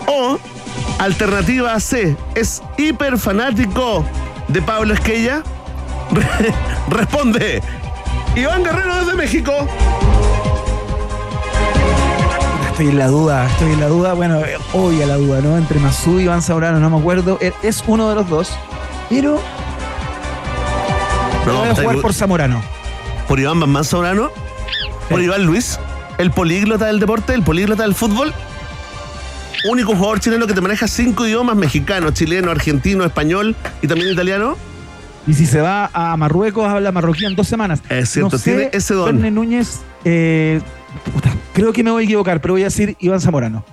O alternativa C. Es hiper fanático de Pablo Esquella. [laughs] Responde. Iván Guerrero desde México. Estoy en la duda, estoy en la duda. Bueno, eh, obvia la duda, ¿no? Entre Masú y Iván Saurano, no me acuerdo. Eh, Es uno de los dos. Pero No, voy a jugar por Zamorano. por Iván Bambán Sobrano, por Iván Luis, el políglota del deporte, el políglota del fútbol. Único jugador chileno que te maneja cinco idiomas, mexicano, chileno, argentino, español y también italiano. Y si se va a Marruecos, habla marroquí en dos semanas. Es cierto, No sé, tiene ese don. Verne Núñez, eh, puta, creo que me voy a equivocar, pero voy a decir Iván Zamorano.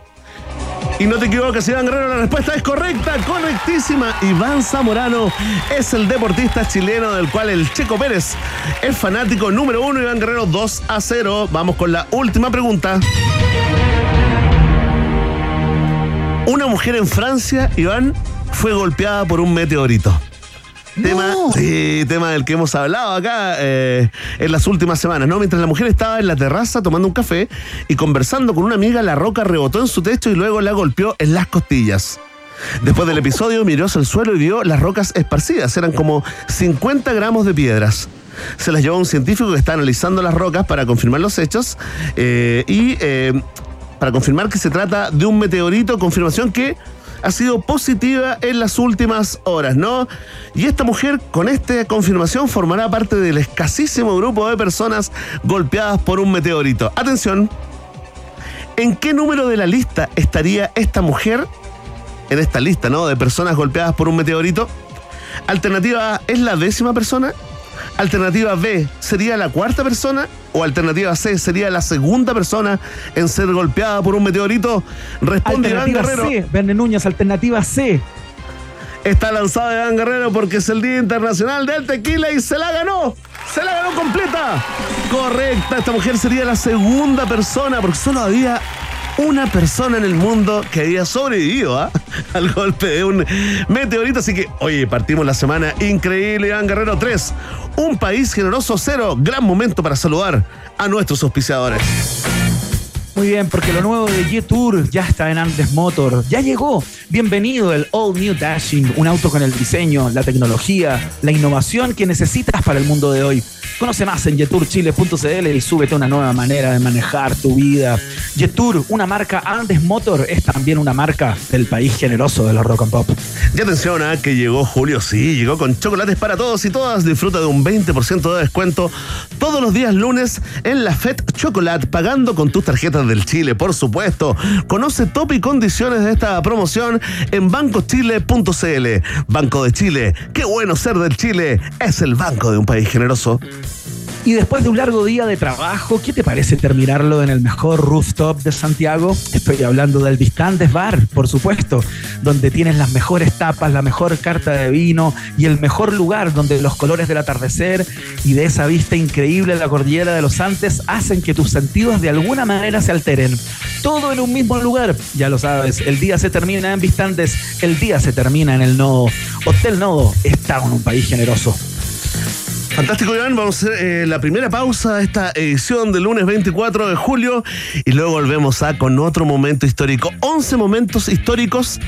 Y no te equivocas, Iván Guerrero, la respuesta es correcta, correctísima. Iván Zamorano es el deportista chileno del cual el Checo Pérez es fanático número uno. Iván Guerrero 2 a 0. Vamos con la última pregunta. Una mujer en Francia, Iván, fue golpeada por un meteorito. Tema, sí, tema del que hemos hablado acá eh, en las últimas semanas, ¿no? Mientras la mujer estaba en la terraza tomando un café y conversando con una amiga, la roca rebotó en su techo y luego la golpeó en las costillas. Después del episodio miró hacia el suelo y vio las rocas esparcidas, eran como 50 gramos de piedras. Se las llevó un científico que está analizando las rocas para confirmar los hechos eh, y eh, para confirmar que se trata de un meteorito, confirmación que ha sido positiva en las últimas horas, ¿no? Y esta mujer con esta confirmación formará parte del escasísimo grupo de personas golpeadas por un meteorito. Atención, ¿en qué número de la lista estaría esta mujer? En esta lista, ¿no? De personas golpeadas por un meteorito. Alternativa A es la décima persona. Alternativa B sería la cuarta persona o alternativa C sería la segunda persona en ser golpeada por un meteorito. Responde Iván Guerrero. C, Verne Núñez, alternativa C. Está lanzado Iván Guerrero porque es el Día Internacional del Tequila y se la ganó. Se la ganó completa. Correcta, esta mujer sería la segunda persona porque solo había una persona en el mundo que había sobrevivido ¿ah? [laughs] al golpe de un meteorito. Así que, oye, partimos la semana increíble, Iván Guerrero 3. Un país generoso cero. Gran momento para saludar a nuestros auspiciadores. Muy bien, porque lo nuevo de G-Tour ya está en Andes Motor. Ya llegó. Bienvenido el All New Dashing, un auto con el diseño, la tecnología, la innovación que necesitas para el mundo de hoy. Conoce más en jeturchile.cl y súbete una nueva manera de manejar tu vida. Jetour, una marca Andes Motor, es también una marca del país generoso de los rock and pop. Y atención a que llegó Julio, sí, llegó con chocolates para todos y todas. Disfruta de un 20% de descuento todos los días lunes en la FED Chocolate, pagando con tus tarjetas del Chile, por supuesto. Conoce top y condiciones de esta promoción en bancochile.cl. Banco de Chile, qué bueno ser del Chile, es el banco de un país generoso. Y después de un largo día de trabajo, ¿qué te parece terminarlo en el mejor rooftop de Santiago? Estoy hablando del Distantes Bar, por supuesto, donde tienes las mejores tapas, la mejor carta de vino y el mejor lugar donde los colores del atardecer y de esa vista increíble de la cordillera de los Andes hacen que tus sentidos de alguna manera se alteren. Todo en un mismo lugar, ya lo sabes, el día se termina en Vistantes, el día se termina en el Nodo. Hotel Nodo está en un país generoso. Fantástico, Iván. Vamos a hacer eh, la primera pausa de esta edición del lunes 24 de julio y luego volvemos a con otro momento histórico. 11 momentos históricos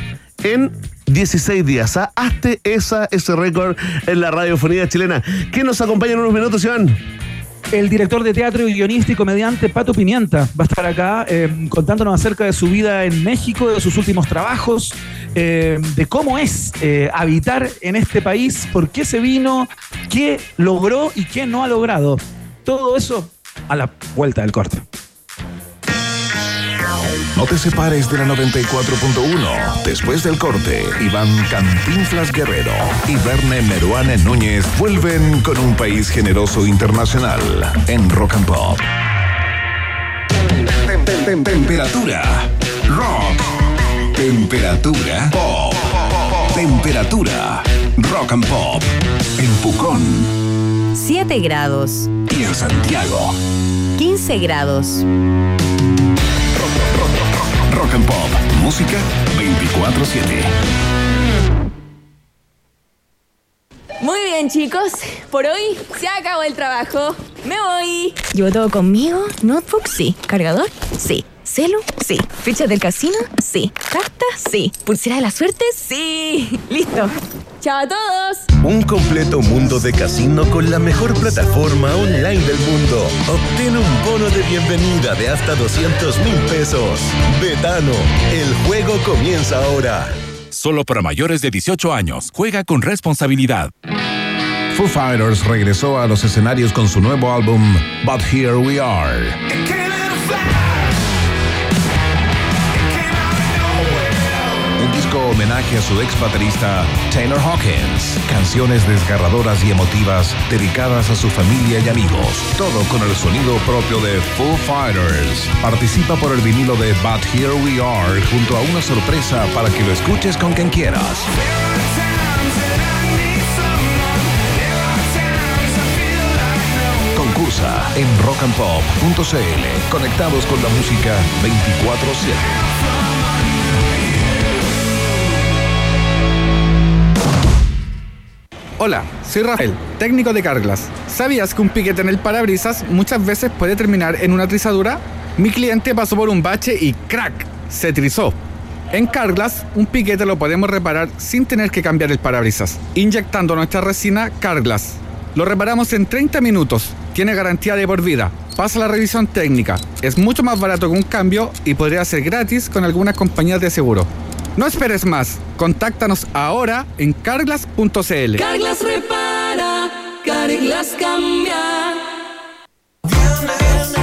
en 16 días. ¿ah? Hazte esa, ese récord en la radiofonía chilena. ¿Quién nos acompaña en unos minutos, Iván? El director de teatro guionista y comediante Pato Pimienta va a estar acá eh, contándonos acerca de su vida en México, de sus últimos trabajos, eh, de cómo es eh, habitar en este país, por qué se vino, qué logró y qué no ha logrado. Todo eso a la vuelta del corte. No te separes de la 94.1. Después del corte, Iván Cantinflas Guerrero y Verne Meruane Núñez vuelven con un país generoso internacional en Rock and Pop. Tem- tem- tem- Temperatura. Rock. Temperatura. Pop. Temperatura. Rock and Pop. En Pucón 7 grados. y en Santiago. 15 grados. Rock and Pop. Música 24-7. Muy bien, chicos. Por hoy se acabó el trabajo. Me voy. ¿Llevo todo conmigo? ¿Notebook? Sí. ¿Cargador? Sí. ¿Celu? Sí. ¿Fichas del casino? Sí. ¿Carta? Sí. ¿Pulsera de la suerte? Sí. [laughs] Listo. ¡Chao a todos! Un completo mundo de casino con la mejor plataforma online del mundo. Obtén un bono de bienvenida de hasta 200 mil pesos. Betano, el juego comienza ahora. Solo para mayores de 18 años. Juega con responsabilidad. Foo Fighters regresó a los escenarios con su nuevo álbum But Here We Are. Homenaje a su ex baterista Taylor Hawkins. Canciones desgarradoras y emotivas dedicadas a su familia y amigos. Todo con el sonido propio de Foo Fighters. Participa por el vinilo de But Here We Are junto a una sorpresa para que lo escuches con quien quieras. Concursa en rockandpop.cl. Conectados con la música 24-7. Hola, soy Rafael, técnico de Carglass. ¿Sabías que un piquete en el parabrisas muchas veces puede terminar en una trizadura? Mi cliente pasó por un bache y ¡crack! se trizó. En Carglass, un piquete lo podemos reparar sin tener que cambiar el parabrisas, inyectando nuestra resina Carglass. Lo reparamos en 30 minutos, tiene garantía de por vida, pasa la revisión técnica, es mucho más barato que un cambio y podría ser gratis con algunas compañías de seguro. No esperes más, contáctanos ahora en carglass.cl. Carglass repara, Carglass cambia.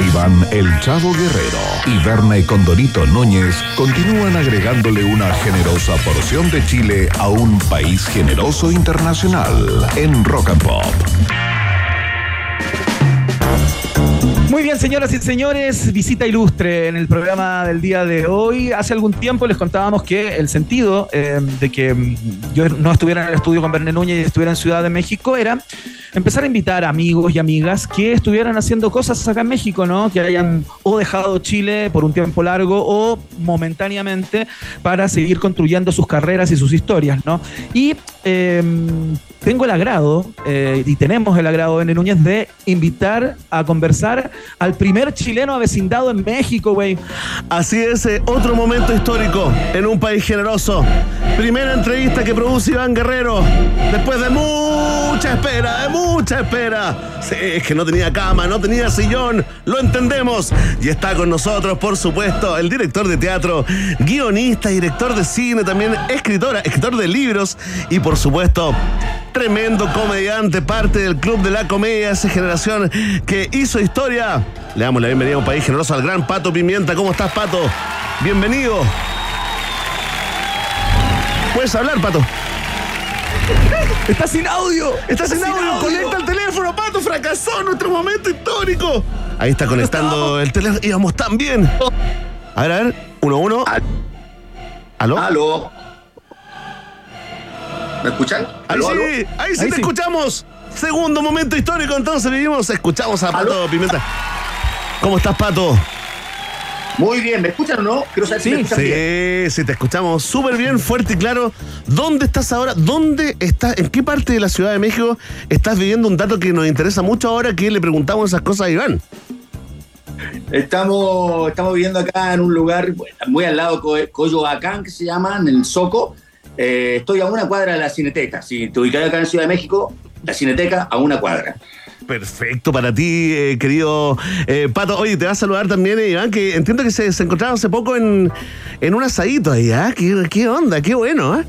Iván El Chavo Guerrero y Berna y Condorito Núñez continúan agregándole una generosa porción de Chile a un país generoso internacional en Rock and Pop. Muy bien, señoras y señores, visita ilustre en el programa del día de hoy. Hace algún tiempo les contábamos que el sentido eh, de que mm, yo no estuviera en el estudio con Berné Núñez y estuviera en Ciudad de México era empezar a invitar amigos y amigas que estuvieran haciendo cosas acá en México, ¿no? Que hayan o dejado Chile por un tiempo largo o momentáneamente para seguir construyendo sus carreras y sus historias, ¿no? Y eh, tengo el agrado, eh, y tenemos el agrado, Berné Núñez, de invitar a conversar al primer chileno avecindado en México, güey. Así es, eh, otro momento histórico en un país generoso. Primera entrevista que produce Iván Guerrero después de mucha espera, de mucha espera. Sí, es que no tenía cama, no tenía sillón, lo entendemos. Y está con nosotros, por supuesto, el director de teatro, guionista, director de cine, también escritora, escritor de libros y, por supuesto, tremendo comediante, parte del Club de la Comedia, esa generación que hizo historia. Le damos la bienvenida a un país generoso al gran Pato Pimienta. ¿Cómo estás, Pato? Bienvenido. Puedes hablar, Pato. Está sin audio. Está sin sin audio. audio. Conecta el teléfono, Pato. Fracasó nuestro momento histórico. Ahí está conectando el teléfono. Íbamos tan bien. A ver, a ver. Uno, uno. ¿Aló? ¿Aló? ¿Me escuchan? Ahí ¿Aló, sí, aló? ahí sí te escuchamos. Segundo momento histórico, entonces vivimos. Escuchamos a Pato Pimienta. ¿Cómo estás, Pato? Muy bien, ¿me escuchan o no? Quiero saber si me escuchan bien. Sí, sí, te escuchamos súper bien, fuerte y claro. ¿Dónde estás ahora? ¿Dónde estás? ¿En qué parte de la Ciudad de México estás viviendo un dato que nos interesa mucho ahora que le preguntamos esas cosas a Iván? Estamos, estamos viviendo acá en un lugar muy al lado de Co- Coyoacán, que se llama, en el Soco. Eh, estoy a una cuadra de la Cineteca. Si te ubicas acá en Ciudad de México, la Cineteca a una cuadra. Perfecto para ti, eh, querido eh, Pato. Oye, te va a saludar también eh, Iván, que entiendo que se, se encontraron hace poco en, en un asadito ahí, ¿ah? ¿Qué, qué onda? Qué bueno, ¿ah?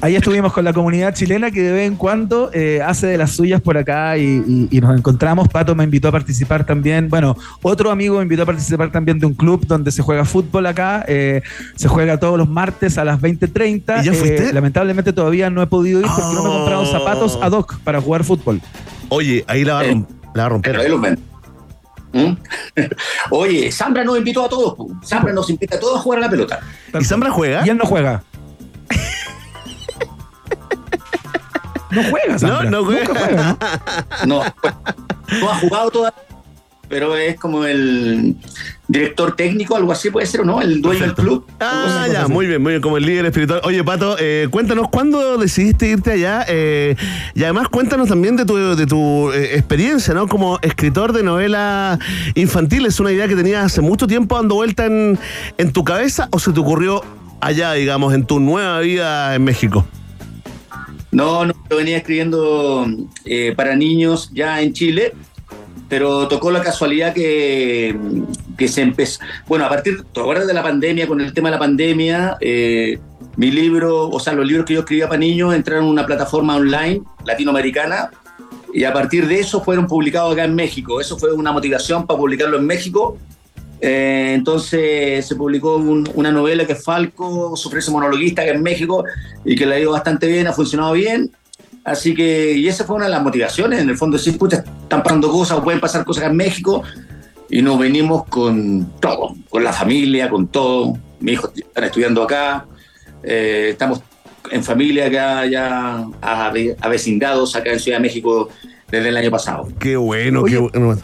Ahí estuvimos con la comunidad chilena que de vez en cuando eh, hace de las suyas por acá y, y- y nos encontramos. Pato me invitó a participar también. Bueno, otro amigo me invitó a participar también de un club donde se juega fútbol acá. eh, se juega todos los martes a las 20.30. ¿Y ya Eh, lamentablemente todavía no he podido ir porque no me he comprado Oh. zapatos ad hoc para jugar fútbol. Oye, ahí la va, a Eh, la va a romper. Pero ahí los ven. ¿Mm? [laughs] Oye, Zambra nos invitó a todos. Zambra nos invita a todos a jugar a la pelota. ¿Y Zambra juega? Y él no juega. No juega, No, Zambra. no juega. Nunca juega, ¿no? No, no ha jugado todavía, pero es como el director técnico, algo así puede ser, ¿o no? El dueño del club. Ah, ya, muy bien, muy bien, como el líder espiritual. Oye, Pato, eh, cuéntanos cuándo decidiste irte allá eh, y además cuéntanos también de tu, de tu eh, experiencia, ¿no? Como escritor de novela infantil. ¿Es una idea que tenías hace mucho tiempo dando vuelta en, en tu cabeza o se te ocurrió allá, digamos, en tu nueva vida en México? No, no, yo venía escribiendo eh, para niños ya en Chile, pero tocó la casualidad que, que se empezó. Bueno, a partir, ¿te acuerdas de la pandemia? Con el tema de la pandemia, eh, mi libro, o sea, los libros que yo escribía para niños entraron en una plataforma online latinoamericana y a partir de eso fueron publicados acá en México. Eso fue una motivación para publicarlo en México. Eh, entonces se publicó un- una novela que es Falco, su ofrece monologuista que en México y que le ha ido bastante bien, ha funcionado bien. Así que, y esa fue una de las motivaciones, en el fondo, decir, pucha, están pasando cosas, o pueden pasar cosas acá en México, y nos venimos con todo, con la familia, con todo. Mis hijos están estudiando acá, eh, estamos en familia acá, ya ave- avecindados acá en Ciudad de México desde el año pasado. Qué bueno, Oye, qué bueno.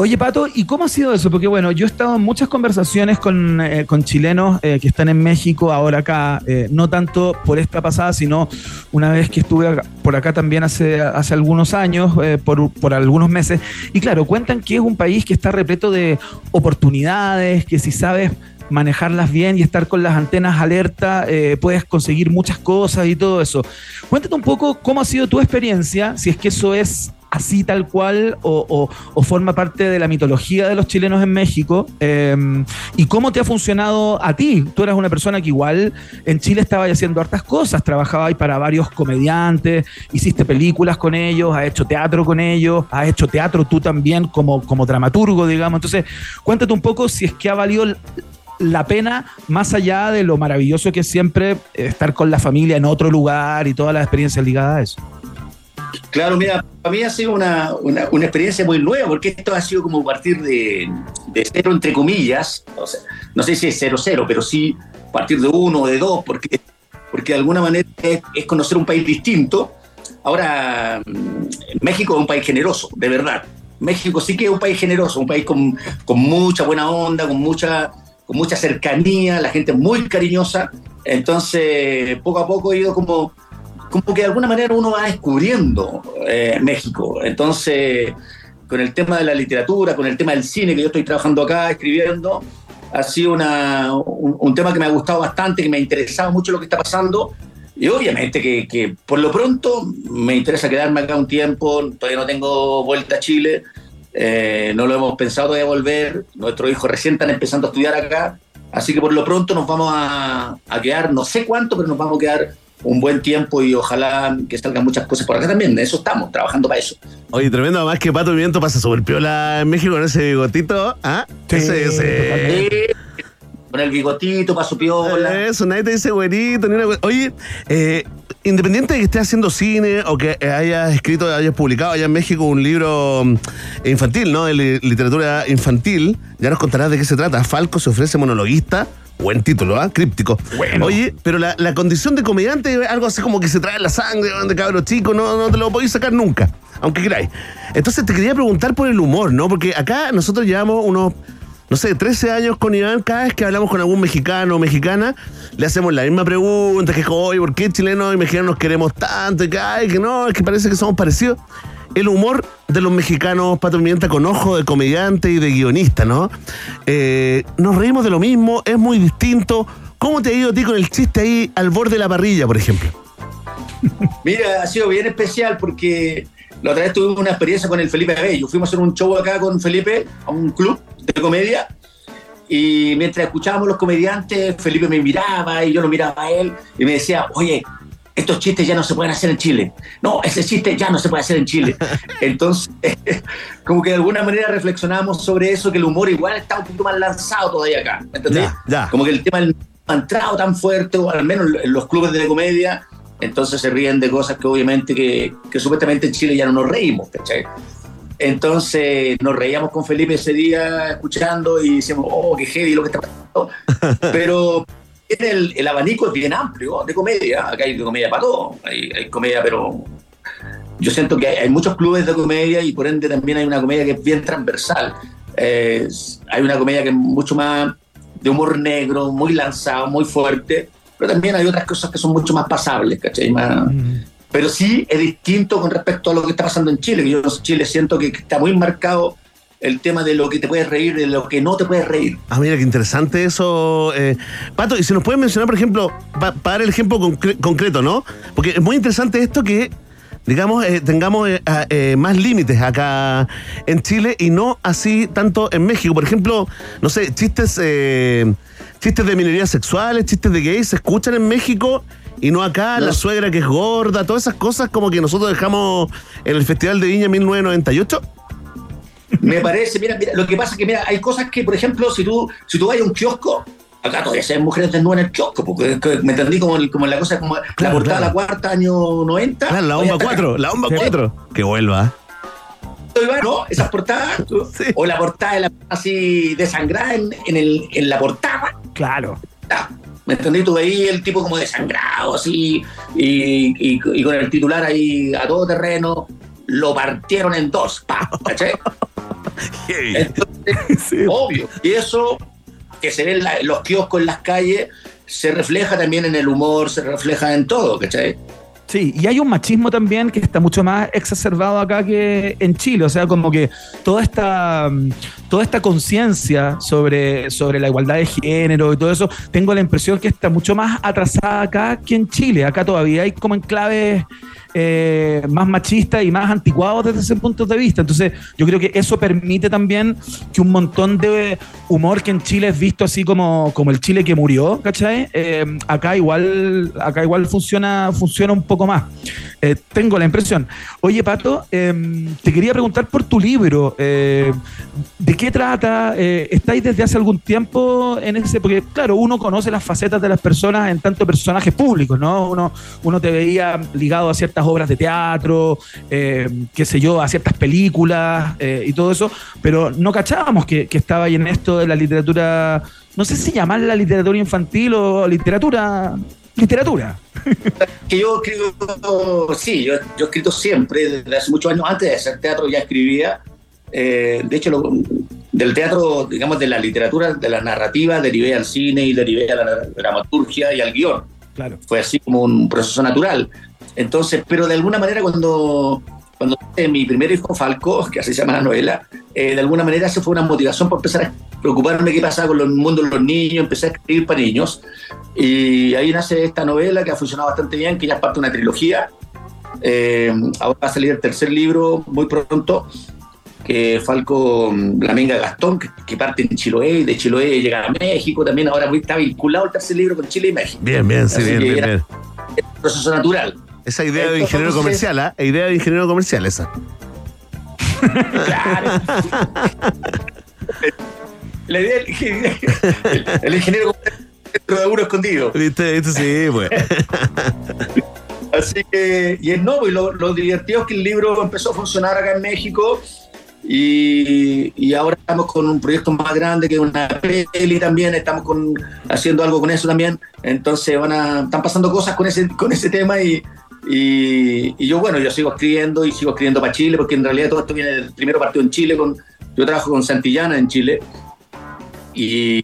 Oye, Pato, ¿y cómo ha sido eso? Porque bueno, yo he estado en muchas conversaciones con, eh, chilenos eh, que están en México, ahora acá, eh, no tanto por esta pasada, sino una vez que estuve por acá también hace, hace algunos años, por, por algunos meses. Y claro, cuentan que es un país que está repleto de oportunidades, que si sabes manejarlas bien y estar con las antenas alerta, puedes conseguir muchas cosas y todo eso. Cuéntate un poco cómo ha sido tu experiencia, si es que eso es así tal cual o, forma parte de la mitología de los chilenos en México eh, y cómo te ha funcionado a ti. Tú eras una persona que igual en Chile estabas haciendo hartas cosas, trabajabas para varios comediantes, hiciste películas con ellos, has hecho teatro con ellos, has hecho teatro tú también como, como dramaturgo, digamos. Entonces, cuéntate un poco si es que ha valido la pena, más allá de lo maravilloso que es siempre estar con la familia en otro lugar y todas las experiencias ligadas a eso. Claro, mira, para mí ha sido una, una- experiencia muy nueva, porque esto ha sido como partir de, cero, entre comillas. No sé si es cero, cero, pero sí partir de uno o de dos, porque, porque de alguna manera es, conocer un país distinto. Ahora, México es un país generoso, de verdad. México sí que es un país generoso, un país con, con mucha buena onda, con mucha, con mucha cercanía, la gente muy cariñosa. Entonces, poco a poco he ido como como que de alguna manera uno va descubriendo eh, México. Entonces, con el tema de la literatura, con el tema del cine, que yo estoy trabajando acá, escribiendo, ha sido una- un, tema que me ha gustado bastante, que me ha interesado mucho lo que está pasando. Y obviamente que, que por lo pronto me interesa quedarme acá un tiempo, todavía no tengo vuelta a Chile, eh, no lo hemos pensado de volver, nuestros hijos recién están empezando a estudiar acá, así que por lo pronto nos vamos a, a quedar, no sé cuánto, pero nos vamos a quedar un buen tiempo y ojalá que salgan muchas cosas por acá también, de eso estamos, trabajando para eso. Oye, tremendo, además que Pato Pimiento pasa sobre piola en México con ese bigotito. ¿Ah? ese, ese. Eh, Con el bigotito, paso piola. Eso, nadie te dice güerito. Ni una... Oye, eh, independiente de que estés haciendo cine o que eh, hayas escrito, hayas publicado allá en México un libro mm, infantil, ¿no? De li- literatura infantil, ya nos contarás de qué se trata. Falco se ofrece monologuista. Buen título, ¿ah? Críptico. Oye, pero la, la condición de comediante es algo así como que se trae la sangre de cabros chicos, no, no te lo podéis sacar nunca, aunque queráis. Entonces te quería preguntar por el humor, ¿no? Porque acá nosotros llevamos unos no sé, 13 años con Iván, cada vez que hablamos con algún mexicano o mexicana, le hacemos la misma pregunta, que es ¿por qué chilenos y mexicanos nos queremos tanto? Y que, ay, que no, es que parece que somos parecidos. El humor de los mexicanos, Pato Pimienta, con ojo de comediante y de guionista, ¿no? Eh, nos reímos de lo mismo, es muy distinto. ¿Cómo te ha ido a ti con el chiste ahí al borde de la parrilla, por ejemplo? Mira, ha sido bien especial porque la otra vez tuve una experiencia con el Felipe Abello. Fuimos a hacer un show acá con Felipe, a un club de comedia. Y mientras escuchábamos los comediantes, Felipe me miraba y yo lo miraba a él y me decía, oye, estos chistes ya no se pueden hacer en Chile. No, ese chiste ya no se puede hacer en Chile. [laughs] Entonces, [laughs] como que de alguna manera reflexionamos sobre eso, que el humor igual está un poquito más lanzado todavía acá. ¿me ¿Entendés? Ya, ya. Como que el tema del ha entrado tan fuerte, o al menos en los clubes de comedia, entonces se ríen de cosas que obviamente que, que supuestamente en Chile ya no nos reímos, ¿cachai? Entonces nos reíamos con Felipe ese día escuchando y decíamos, oh, qué heavy lo que está pasando. [laughs] Pero el, el abanico es bien amplio de comedia. Acá hay de comedia para todo. Hay, hay comedia, pero yo siento que hay, hay muchos clubes de comedia y por ende también hay una comedia que es bien transversal. Eh, hay una comedia que es mucho más de humor negro, muy lanzado, muy fuerte, pero también hay otras cosas que son mucho más pasables, ¿cachai? Más- Pero sí es distinto con respecto a lo que está pasando en Chile, que yo en Chile siento que está muy marcado el tema de lo que te puedes reír, de lo que no te puedes reír. Ah, mira, qué interesante eso. eh. Pato, y si nos puedes mencionar, por ejemplo, pa- para dar el ejemplo concre- concreto, ¿no? Porque es muy interesante esto que, digamos, eh, tengamos eh, más límites acá en Chile y no así tanto en México. Por ejemplo, no sé, chistes, chistes de minorías sexuales, chistes de gays, se escuchan en México y no acá, No. la suegra que es gorda, todas esas cosas como que nosotros dejamos en el Festival de Viña 1998. Me parece, mira, mira, lo que pasa es que, mira, hay cosas que, por ejemplo, si tú, si tú vas a un kiosco acá todavía se ven mujeres desnudas en el kiosco, porque que- me entendí como, el- como la cosa, como la Claro, portada de la claro. cuarta, año 90. Claro, la bomba está 4, la bomba 4. Que vuelva. ¿No? Esas [laughs] portadas, o la portada de la así desangrada en, en, el, en la portada. Claro. ¿Me entendí? Tú veías el tipo como desangrado, así, y, y- y con el titular ahí a todo terreno, lo partieron en dos, pa, ¿cachai? [laughs] Entonces, obvio. Y eso que se ve en, la- en los kioscos en las calles se refleja también en el humor, se refleja en todo, ¿cachai? Sí, y hay un machismo también que está mucho más exacerbado acá que en Chile. O sea, como que toda esta, mm, toda esta conciencia sobre, sobre la igualdad de género y todo eso, tengo la impresión que está mucho más atrasada acá que en Chile. Acá todavía hay como enclaves eh, más machistas y más anticuados desde ese punto de vista. Entonces, yo creo que eso permite también que un montón de humor que en Chile es visto así como, como el Chile que murió, ¿cachai? Eh, acá igual, acá igual funciona, funciona un poco más. Eh, tengo la impresión. Oye, Pato, eh, te quería preguntar por tu libro. ¿De qué trata? ¿Estáis desde hace algún tiempo en ese? Porque, claro, uno conoce las facetas de las personas en tanto personajes públicos, ¿no? Uno, uno te veía ligado a ciertas obras de teatro, eh, qué sé yo, a ciertas películas eh, y todo eso, pero no cachábamos que, que estaba ahí en esto de la literatura, no sé si llamarla literatura infantil o literatura. Literatura. Que yo escribo, sí, yo, yo he escrito siempre, desde hace muchos años, antes de hacer teatro ya escribía. Eh, de hecho, lo- del teatro, digamos, de la literatura, de la narrativa, derivé al cine y derivé a la dramaturgia y al guion. Claro. Fue así como un proceso natural. Entonces, pero de alguna manera cuando, cuando mi primer hijo Falco, [laughs] que así se llama la novela, eh, de alguna manera eso fue una motivación por empezar a preocuparme qué pasaba con el mundo de los niños, empecé a escribir para niños. Y ahí nace esta novela que ha funcionado bastante bien, que ya es parte de una trilogía. Eh, ahora va a salir el tercer libro muy pronto, que Falco mm, La Menga Gastón, que, que parte en Chiloé, de Chiloé llega a México, también ahora está vinculado el tercer libro con Chile y México. Bien, bien, sí, bien, bien, bien. proceso natural. Esa idea de ingeniero comercial, ¿ah? Idea de ingeniero comercial esa. [laughs] La idea del ingeniero, el, el ingeniero dentro de uno escondido. ¿Viste? Viste, sí, pues. Así que, y es no, y lo, lo divertido es que el libro empezó a funcionar acá en México y, y ahora estamos con un proyecto más grande que es una peli también, estamos con, haciendo algo con eso también, entonces van a, están pasando cosas con ese, con ese tema y, y, yo, bueno, yo sigo escribiendo y sigo escribiendo para Chile porque en realidad todo esto viene del primero partido en Chile, con, yo trabajo con Santillana en Chile y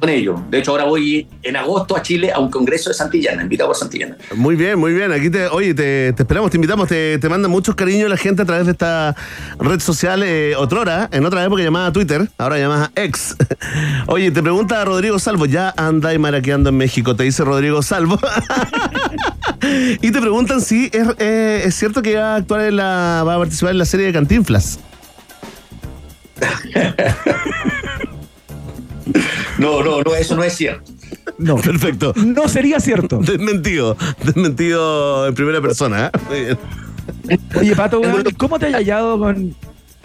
con ellos. De hecho, ahora voy en agosto a Chile a un congreso de Santillana, invitado por Santillana. Muy bien, muy bien. Aquí te, oye, te, esperamos, te invitamos, te, te manda muchos cariños la gente a través de esta red social, eh, otrora, en otra época llamada Twitter, ahora llamada X. [laughs] Oye, te pregunta Rodrigo Salvo, ya anda y maraqueando en México, te dice Rodrigo Salvo. [laughs] y te preguntan si es, eh, es cierto que va a actuar en la, va a participar en la serie de Cantinflas. [laughs] No, no, no, eso no es cierto. No. Perfecto. No sería cierto. Desmentido, desmentido en primera persona. ¿eh? Muy bien. Oye, Pato, weón, ¿cómo te has hallado con.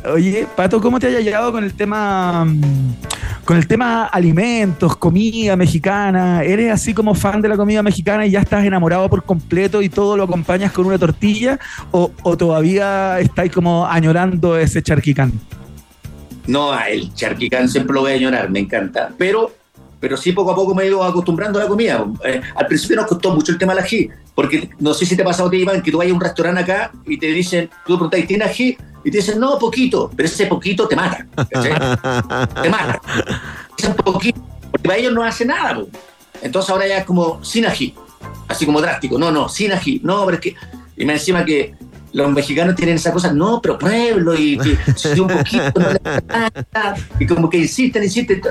Oye, Pato, ¿cómo te has hallado con el tema. mm, con el tema alimentos, comida mexicana? ¿Eres así como fan de la comida mexicana y ya estás enamorado por completo y todo lo acompañas con una tortilla? ¿O, o todavía estáis como añorando ese charquicán? No, el charquicán siempre lo voy a añorar, me encanta. Pero, pero sí, poco a poco me he ido acostumbrando a la comida. Eh, al principio nos costó mucho el tema del ají, porque no sé si te ha pasado, te Iván, que tú vayas a un restaurante acá y te dicen, tú preguntas, ¿tiene ají? Y te dicen, no, poquito, pero ese poquito te mata. [laughs] te mata. Ese poquito, porque para ellos no hace nada. po. Entonces ahora ya es como sin ají, así como drástico. No, no, sin ají. No, pero es que. Y me encima que los mexicanos tienen esa cosa, no, pero pruébelo y que si un poquito. no le pasa nada", y como que insisten, insisten.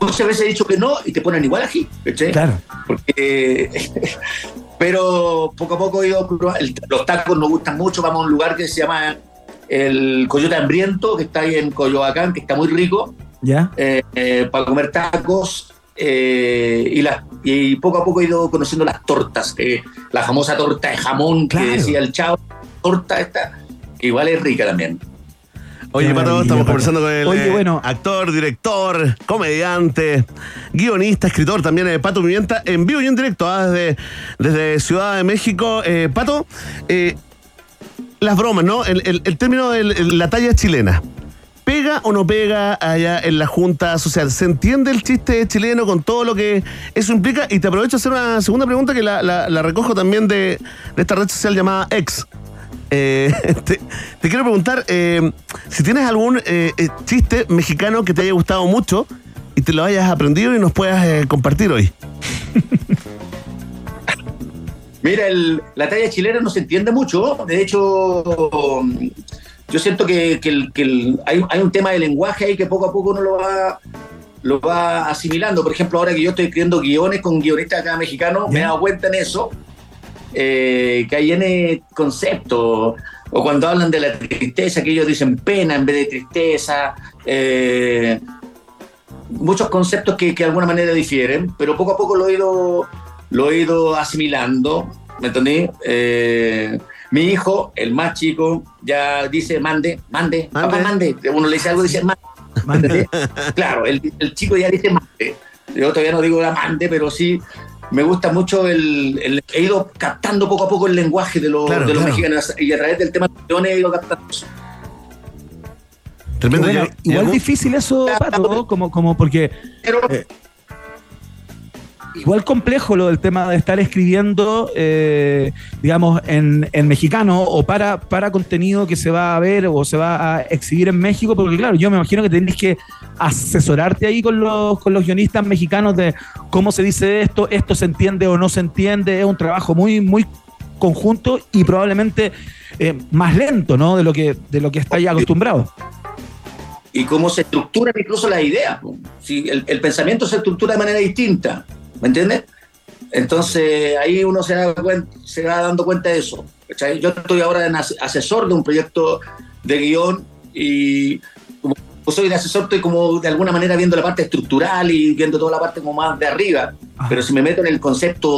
Muchas veces he dicho que no y te ponen igual ají. ¿cachai? Claro. Porque. [laughs] pero poco a poco he ido Los tacos nos gustan mucho. Vamos a un lugar que se llama el Coyote Hambriento, que está ahí en Coyoacán, que está muy rico ¿Ya? eh, eh, para comer tacos eh, y, las- y poco a poco he ido conociendo las tortas, la famosa torta de jamón Claro. que decía el chavo, torta esta, que igual es rica también. Oye, Pato, estamos conversando con el Oye, eh, bueno. actor, director, comediante, guionista, escritor también, eh, Pato Pimienta, en vivo y en directo ah, desde, desde Ciudad de México. Eh, Pato, eh, las bromas, ¿no? El, el- el término de la talla chilena. ¿Pega o no pega allá en la Junta Social? ¿Se entiende el chiste chileno con todo lo que eso implica? Y te aprovecho a hacer una segunda pregunta que la, la- la recojo también de, de esta red social llamada X. Eh, [laughs] te, te quiero preguntar eh, si tienes algún eh, eh, chiste mexicano que te haya gustado mucho y te lo hayas aprendido y nos puedas eh, compartir hoy. [laughs] Mira, el- la talla chilena no se entiende mucho. De hecho, yo siento que, que el- que el- hay, hay un tema de lenguaje ahí que poco a poco uno lo va, lo va asimilando. Por ejemplo, ahora que yo estoy escribiendo guiones con guionistas acá mexicanos, me he dado cuenta en eso, eh, que hay N conceptos. O cuando hablan de la tristeza, que ellos dicen pena en vez de tristeza. eh, muchos conceptos que, que de alguna manera difieren, pero poco a poco lo he ido, lo he ido asimilando, ¿me entendí? Eh, mi hijo, el más chico, ya dice mande, mande, papá mande. Uno le dice algo, dice mande. ¿entendí? [laughs] claro, el, el chico ya dice mande. Yo todavía no digo la mande, pero sí me gusta mucho el, el- he ido captando poco a poco el lenguaje de, los Claro, de los claro. mexicanos y a través del tema de guiones he ido captando eso. Tremendo. Bueno, ¿y- y igual difícil eso, Pato, como, como porque. eh, igual complejo lo del tema de estar escribiendo, eh, digamos, en, en mexicano o para, para contenido que se va a ver o se va a exhibir en México, porque claro, yo me imagino que tenés que asesorarte ahí con los, con los guionistas mexicanos de cómo se dice esto, esto se entiende o no se entiende, es un trabajo muy, muy conjunto y probablemente eh, más lento, ¿no? De lo que, de lo que está ya acostumbrado. y cómo se estructuran incluso las ideas. Si el, pensamiento se estructura de manera distinta, ¿me entiendes? Entonces ahí uno se, da se va dando cuenta de eso. Yo estoy ahora en as- asesor de un proyecto de guion y como soy de asesor estoy como de alguna manera viendo la parte estructural y viendo toda la parte como más de arriba. Pero si me meto en el concepto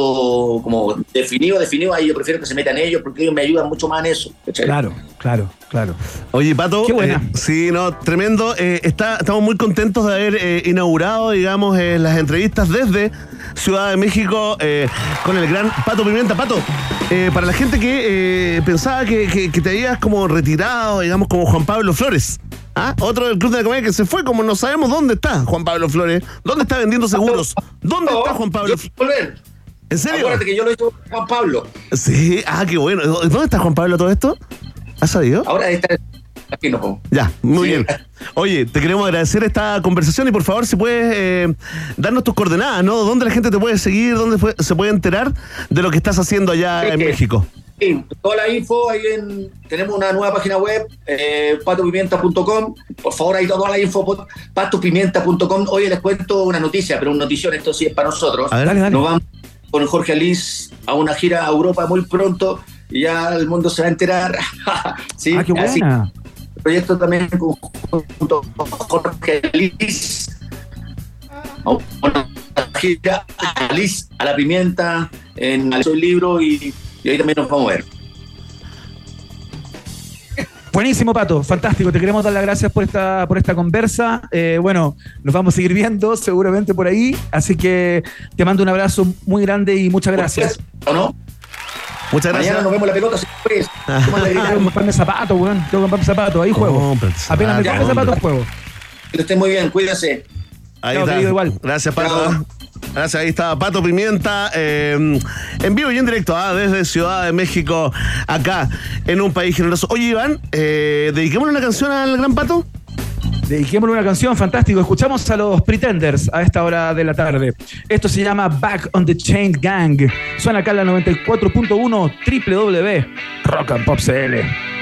como definido, definido, ahí yo prefiero que se metan ellos porque ellos me ayudan mucho más en eso. ¿cachai? Claro, claro, claro. Oye, Pato, Qué buena. eh, sí, no, tremendo. Eh, está, estamos muy contentos de haber eh, inaugurado, digamos, eh, las entrevistas desde Ciudad de México eh, con el gran Pato Pimienta. Pato, eh, para la gente que eh, pensaba que, que- que te habías como retirado, digamos, como Juan Pablo Flores. ¿ah? Otro del Club de la Comedia que se fue, como no sabemos dónde está Juan Pablo Flores. ¿Dónde está vendiendo seguros? ¿Dónde está Juan Pablo Flores? ¿En serio? Acuérdate que yo lo hice con Juan Pablo. Sí, ah, qué bueno. ¿Dónde está Juan Pablo todo esto? ¿Has sabido? Ahora está. Ya, muy bien. Oye, te queremos agradecer esta conversación y por favor, si puedes eh, darnos tus coordenadas, ¿no? ¿Dónde la gente te puede seguir? ¿Dónde fue- se puede enterar de lo que estás haciendo allá en. México? Sí, toda la info ahí en. Tenemos una nueva página web, eh, patopimienta.com. Por favor, ahí toda la info, patopimienta.com. Hoy les cuento una noticia, pero una notición, esto sí es para nosotros. A ver, dale, dale. Nos vamos con Jorge Alice a una gira a Europa muy pronto y ya el mundo se va a enterar. [laughs] sí, Ah, qué así. buena. El proyecto también con- junto con Jorge Alice. A Una gira a la pimienta, en el libro y, y ahí también nos vamos a ver. Buenísimo, Pato, fantástico. Te queremos dar las gracias por esta, por esta conversa. Eh, bueno, nos vamos a seguir viendo seguramente por ahí. Así que te mando un abrazo muy grande y muchas gracias. ¿O no? Muchas Mañana nos vemos la pelota. si puedes. ¿Cómo le Tengo que comprarme zapatos, weón. Tengo que comprarme zapatos. Ahí juego. Cómprate Apenas me zapatos, compre zapatos, hombre. juego. Que esté muy bien, cuídese. Ahí Chao, está. igual. Gracias, Pato. Gracias, ahí está Pato Pimienta, eh, en vivo y en directo, ah, desde Ciudad de México, acá, en un país generoso. Oye, Iván, eh, dediquémosle una canción al gran Pato. Dediquémosle una canción, fantástico. Escuchamos a los Pretenders a esta hora de la tarde. Esto se llama Back on the Chain Gang. Suena acá la 94.1 www Rock and Pop CL.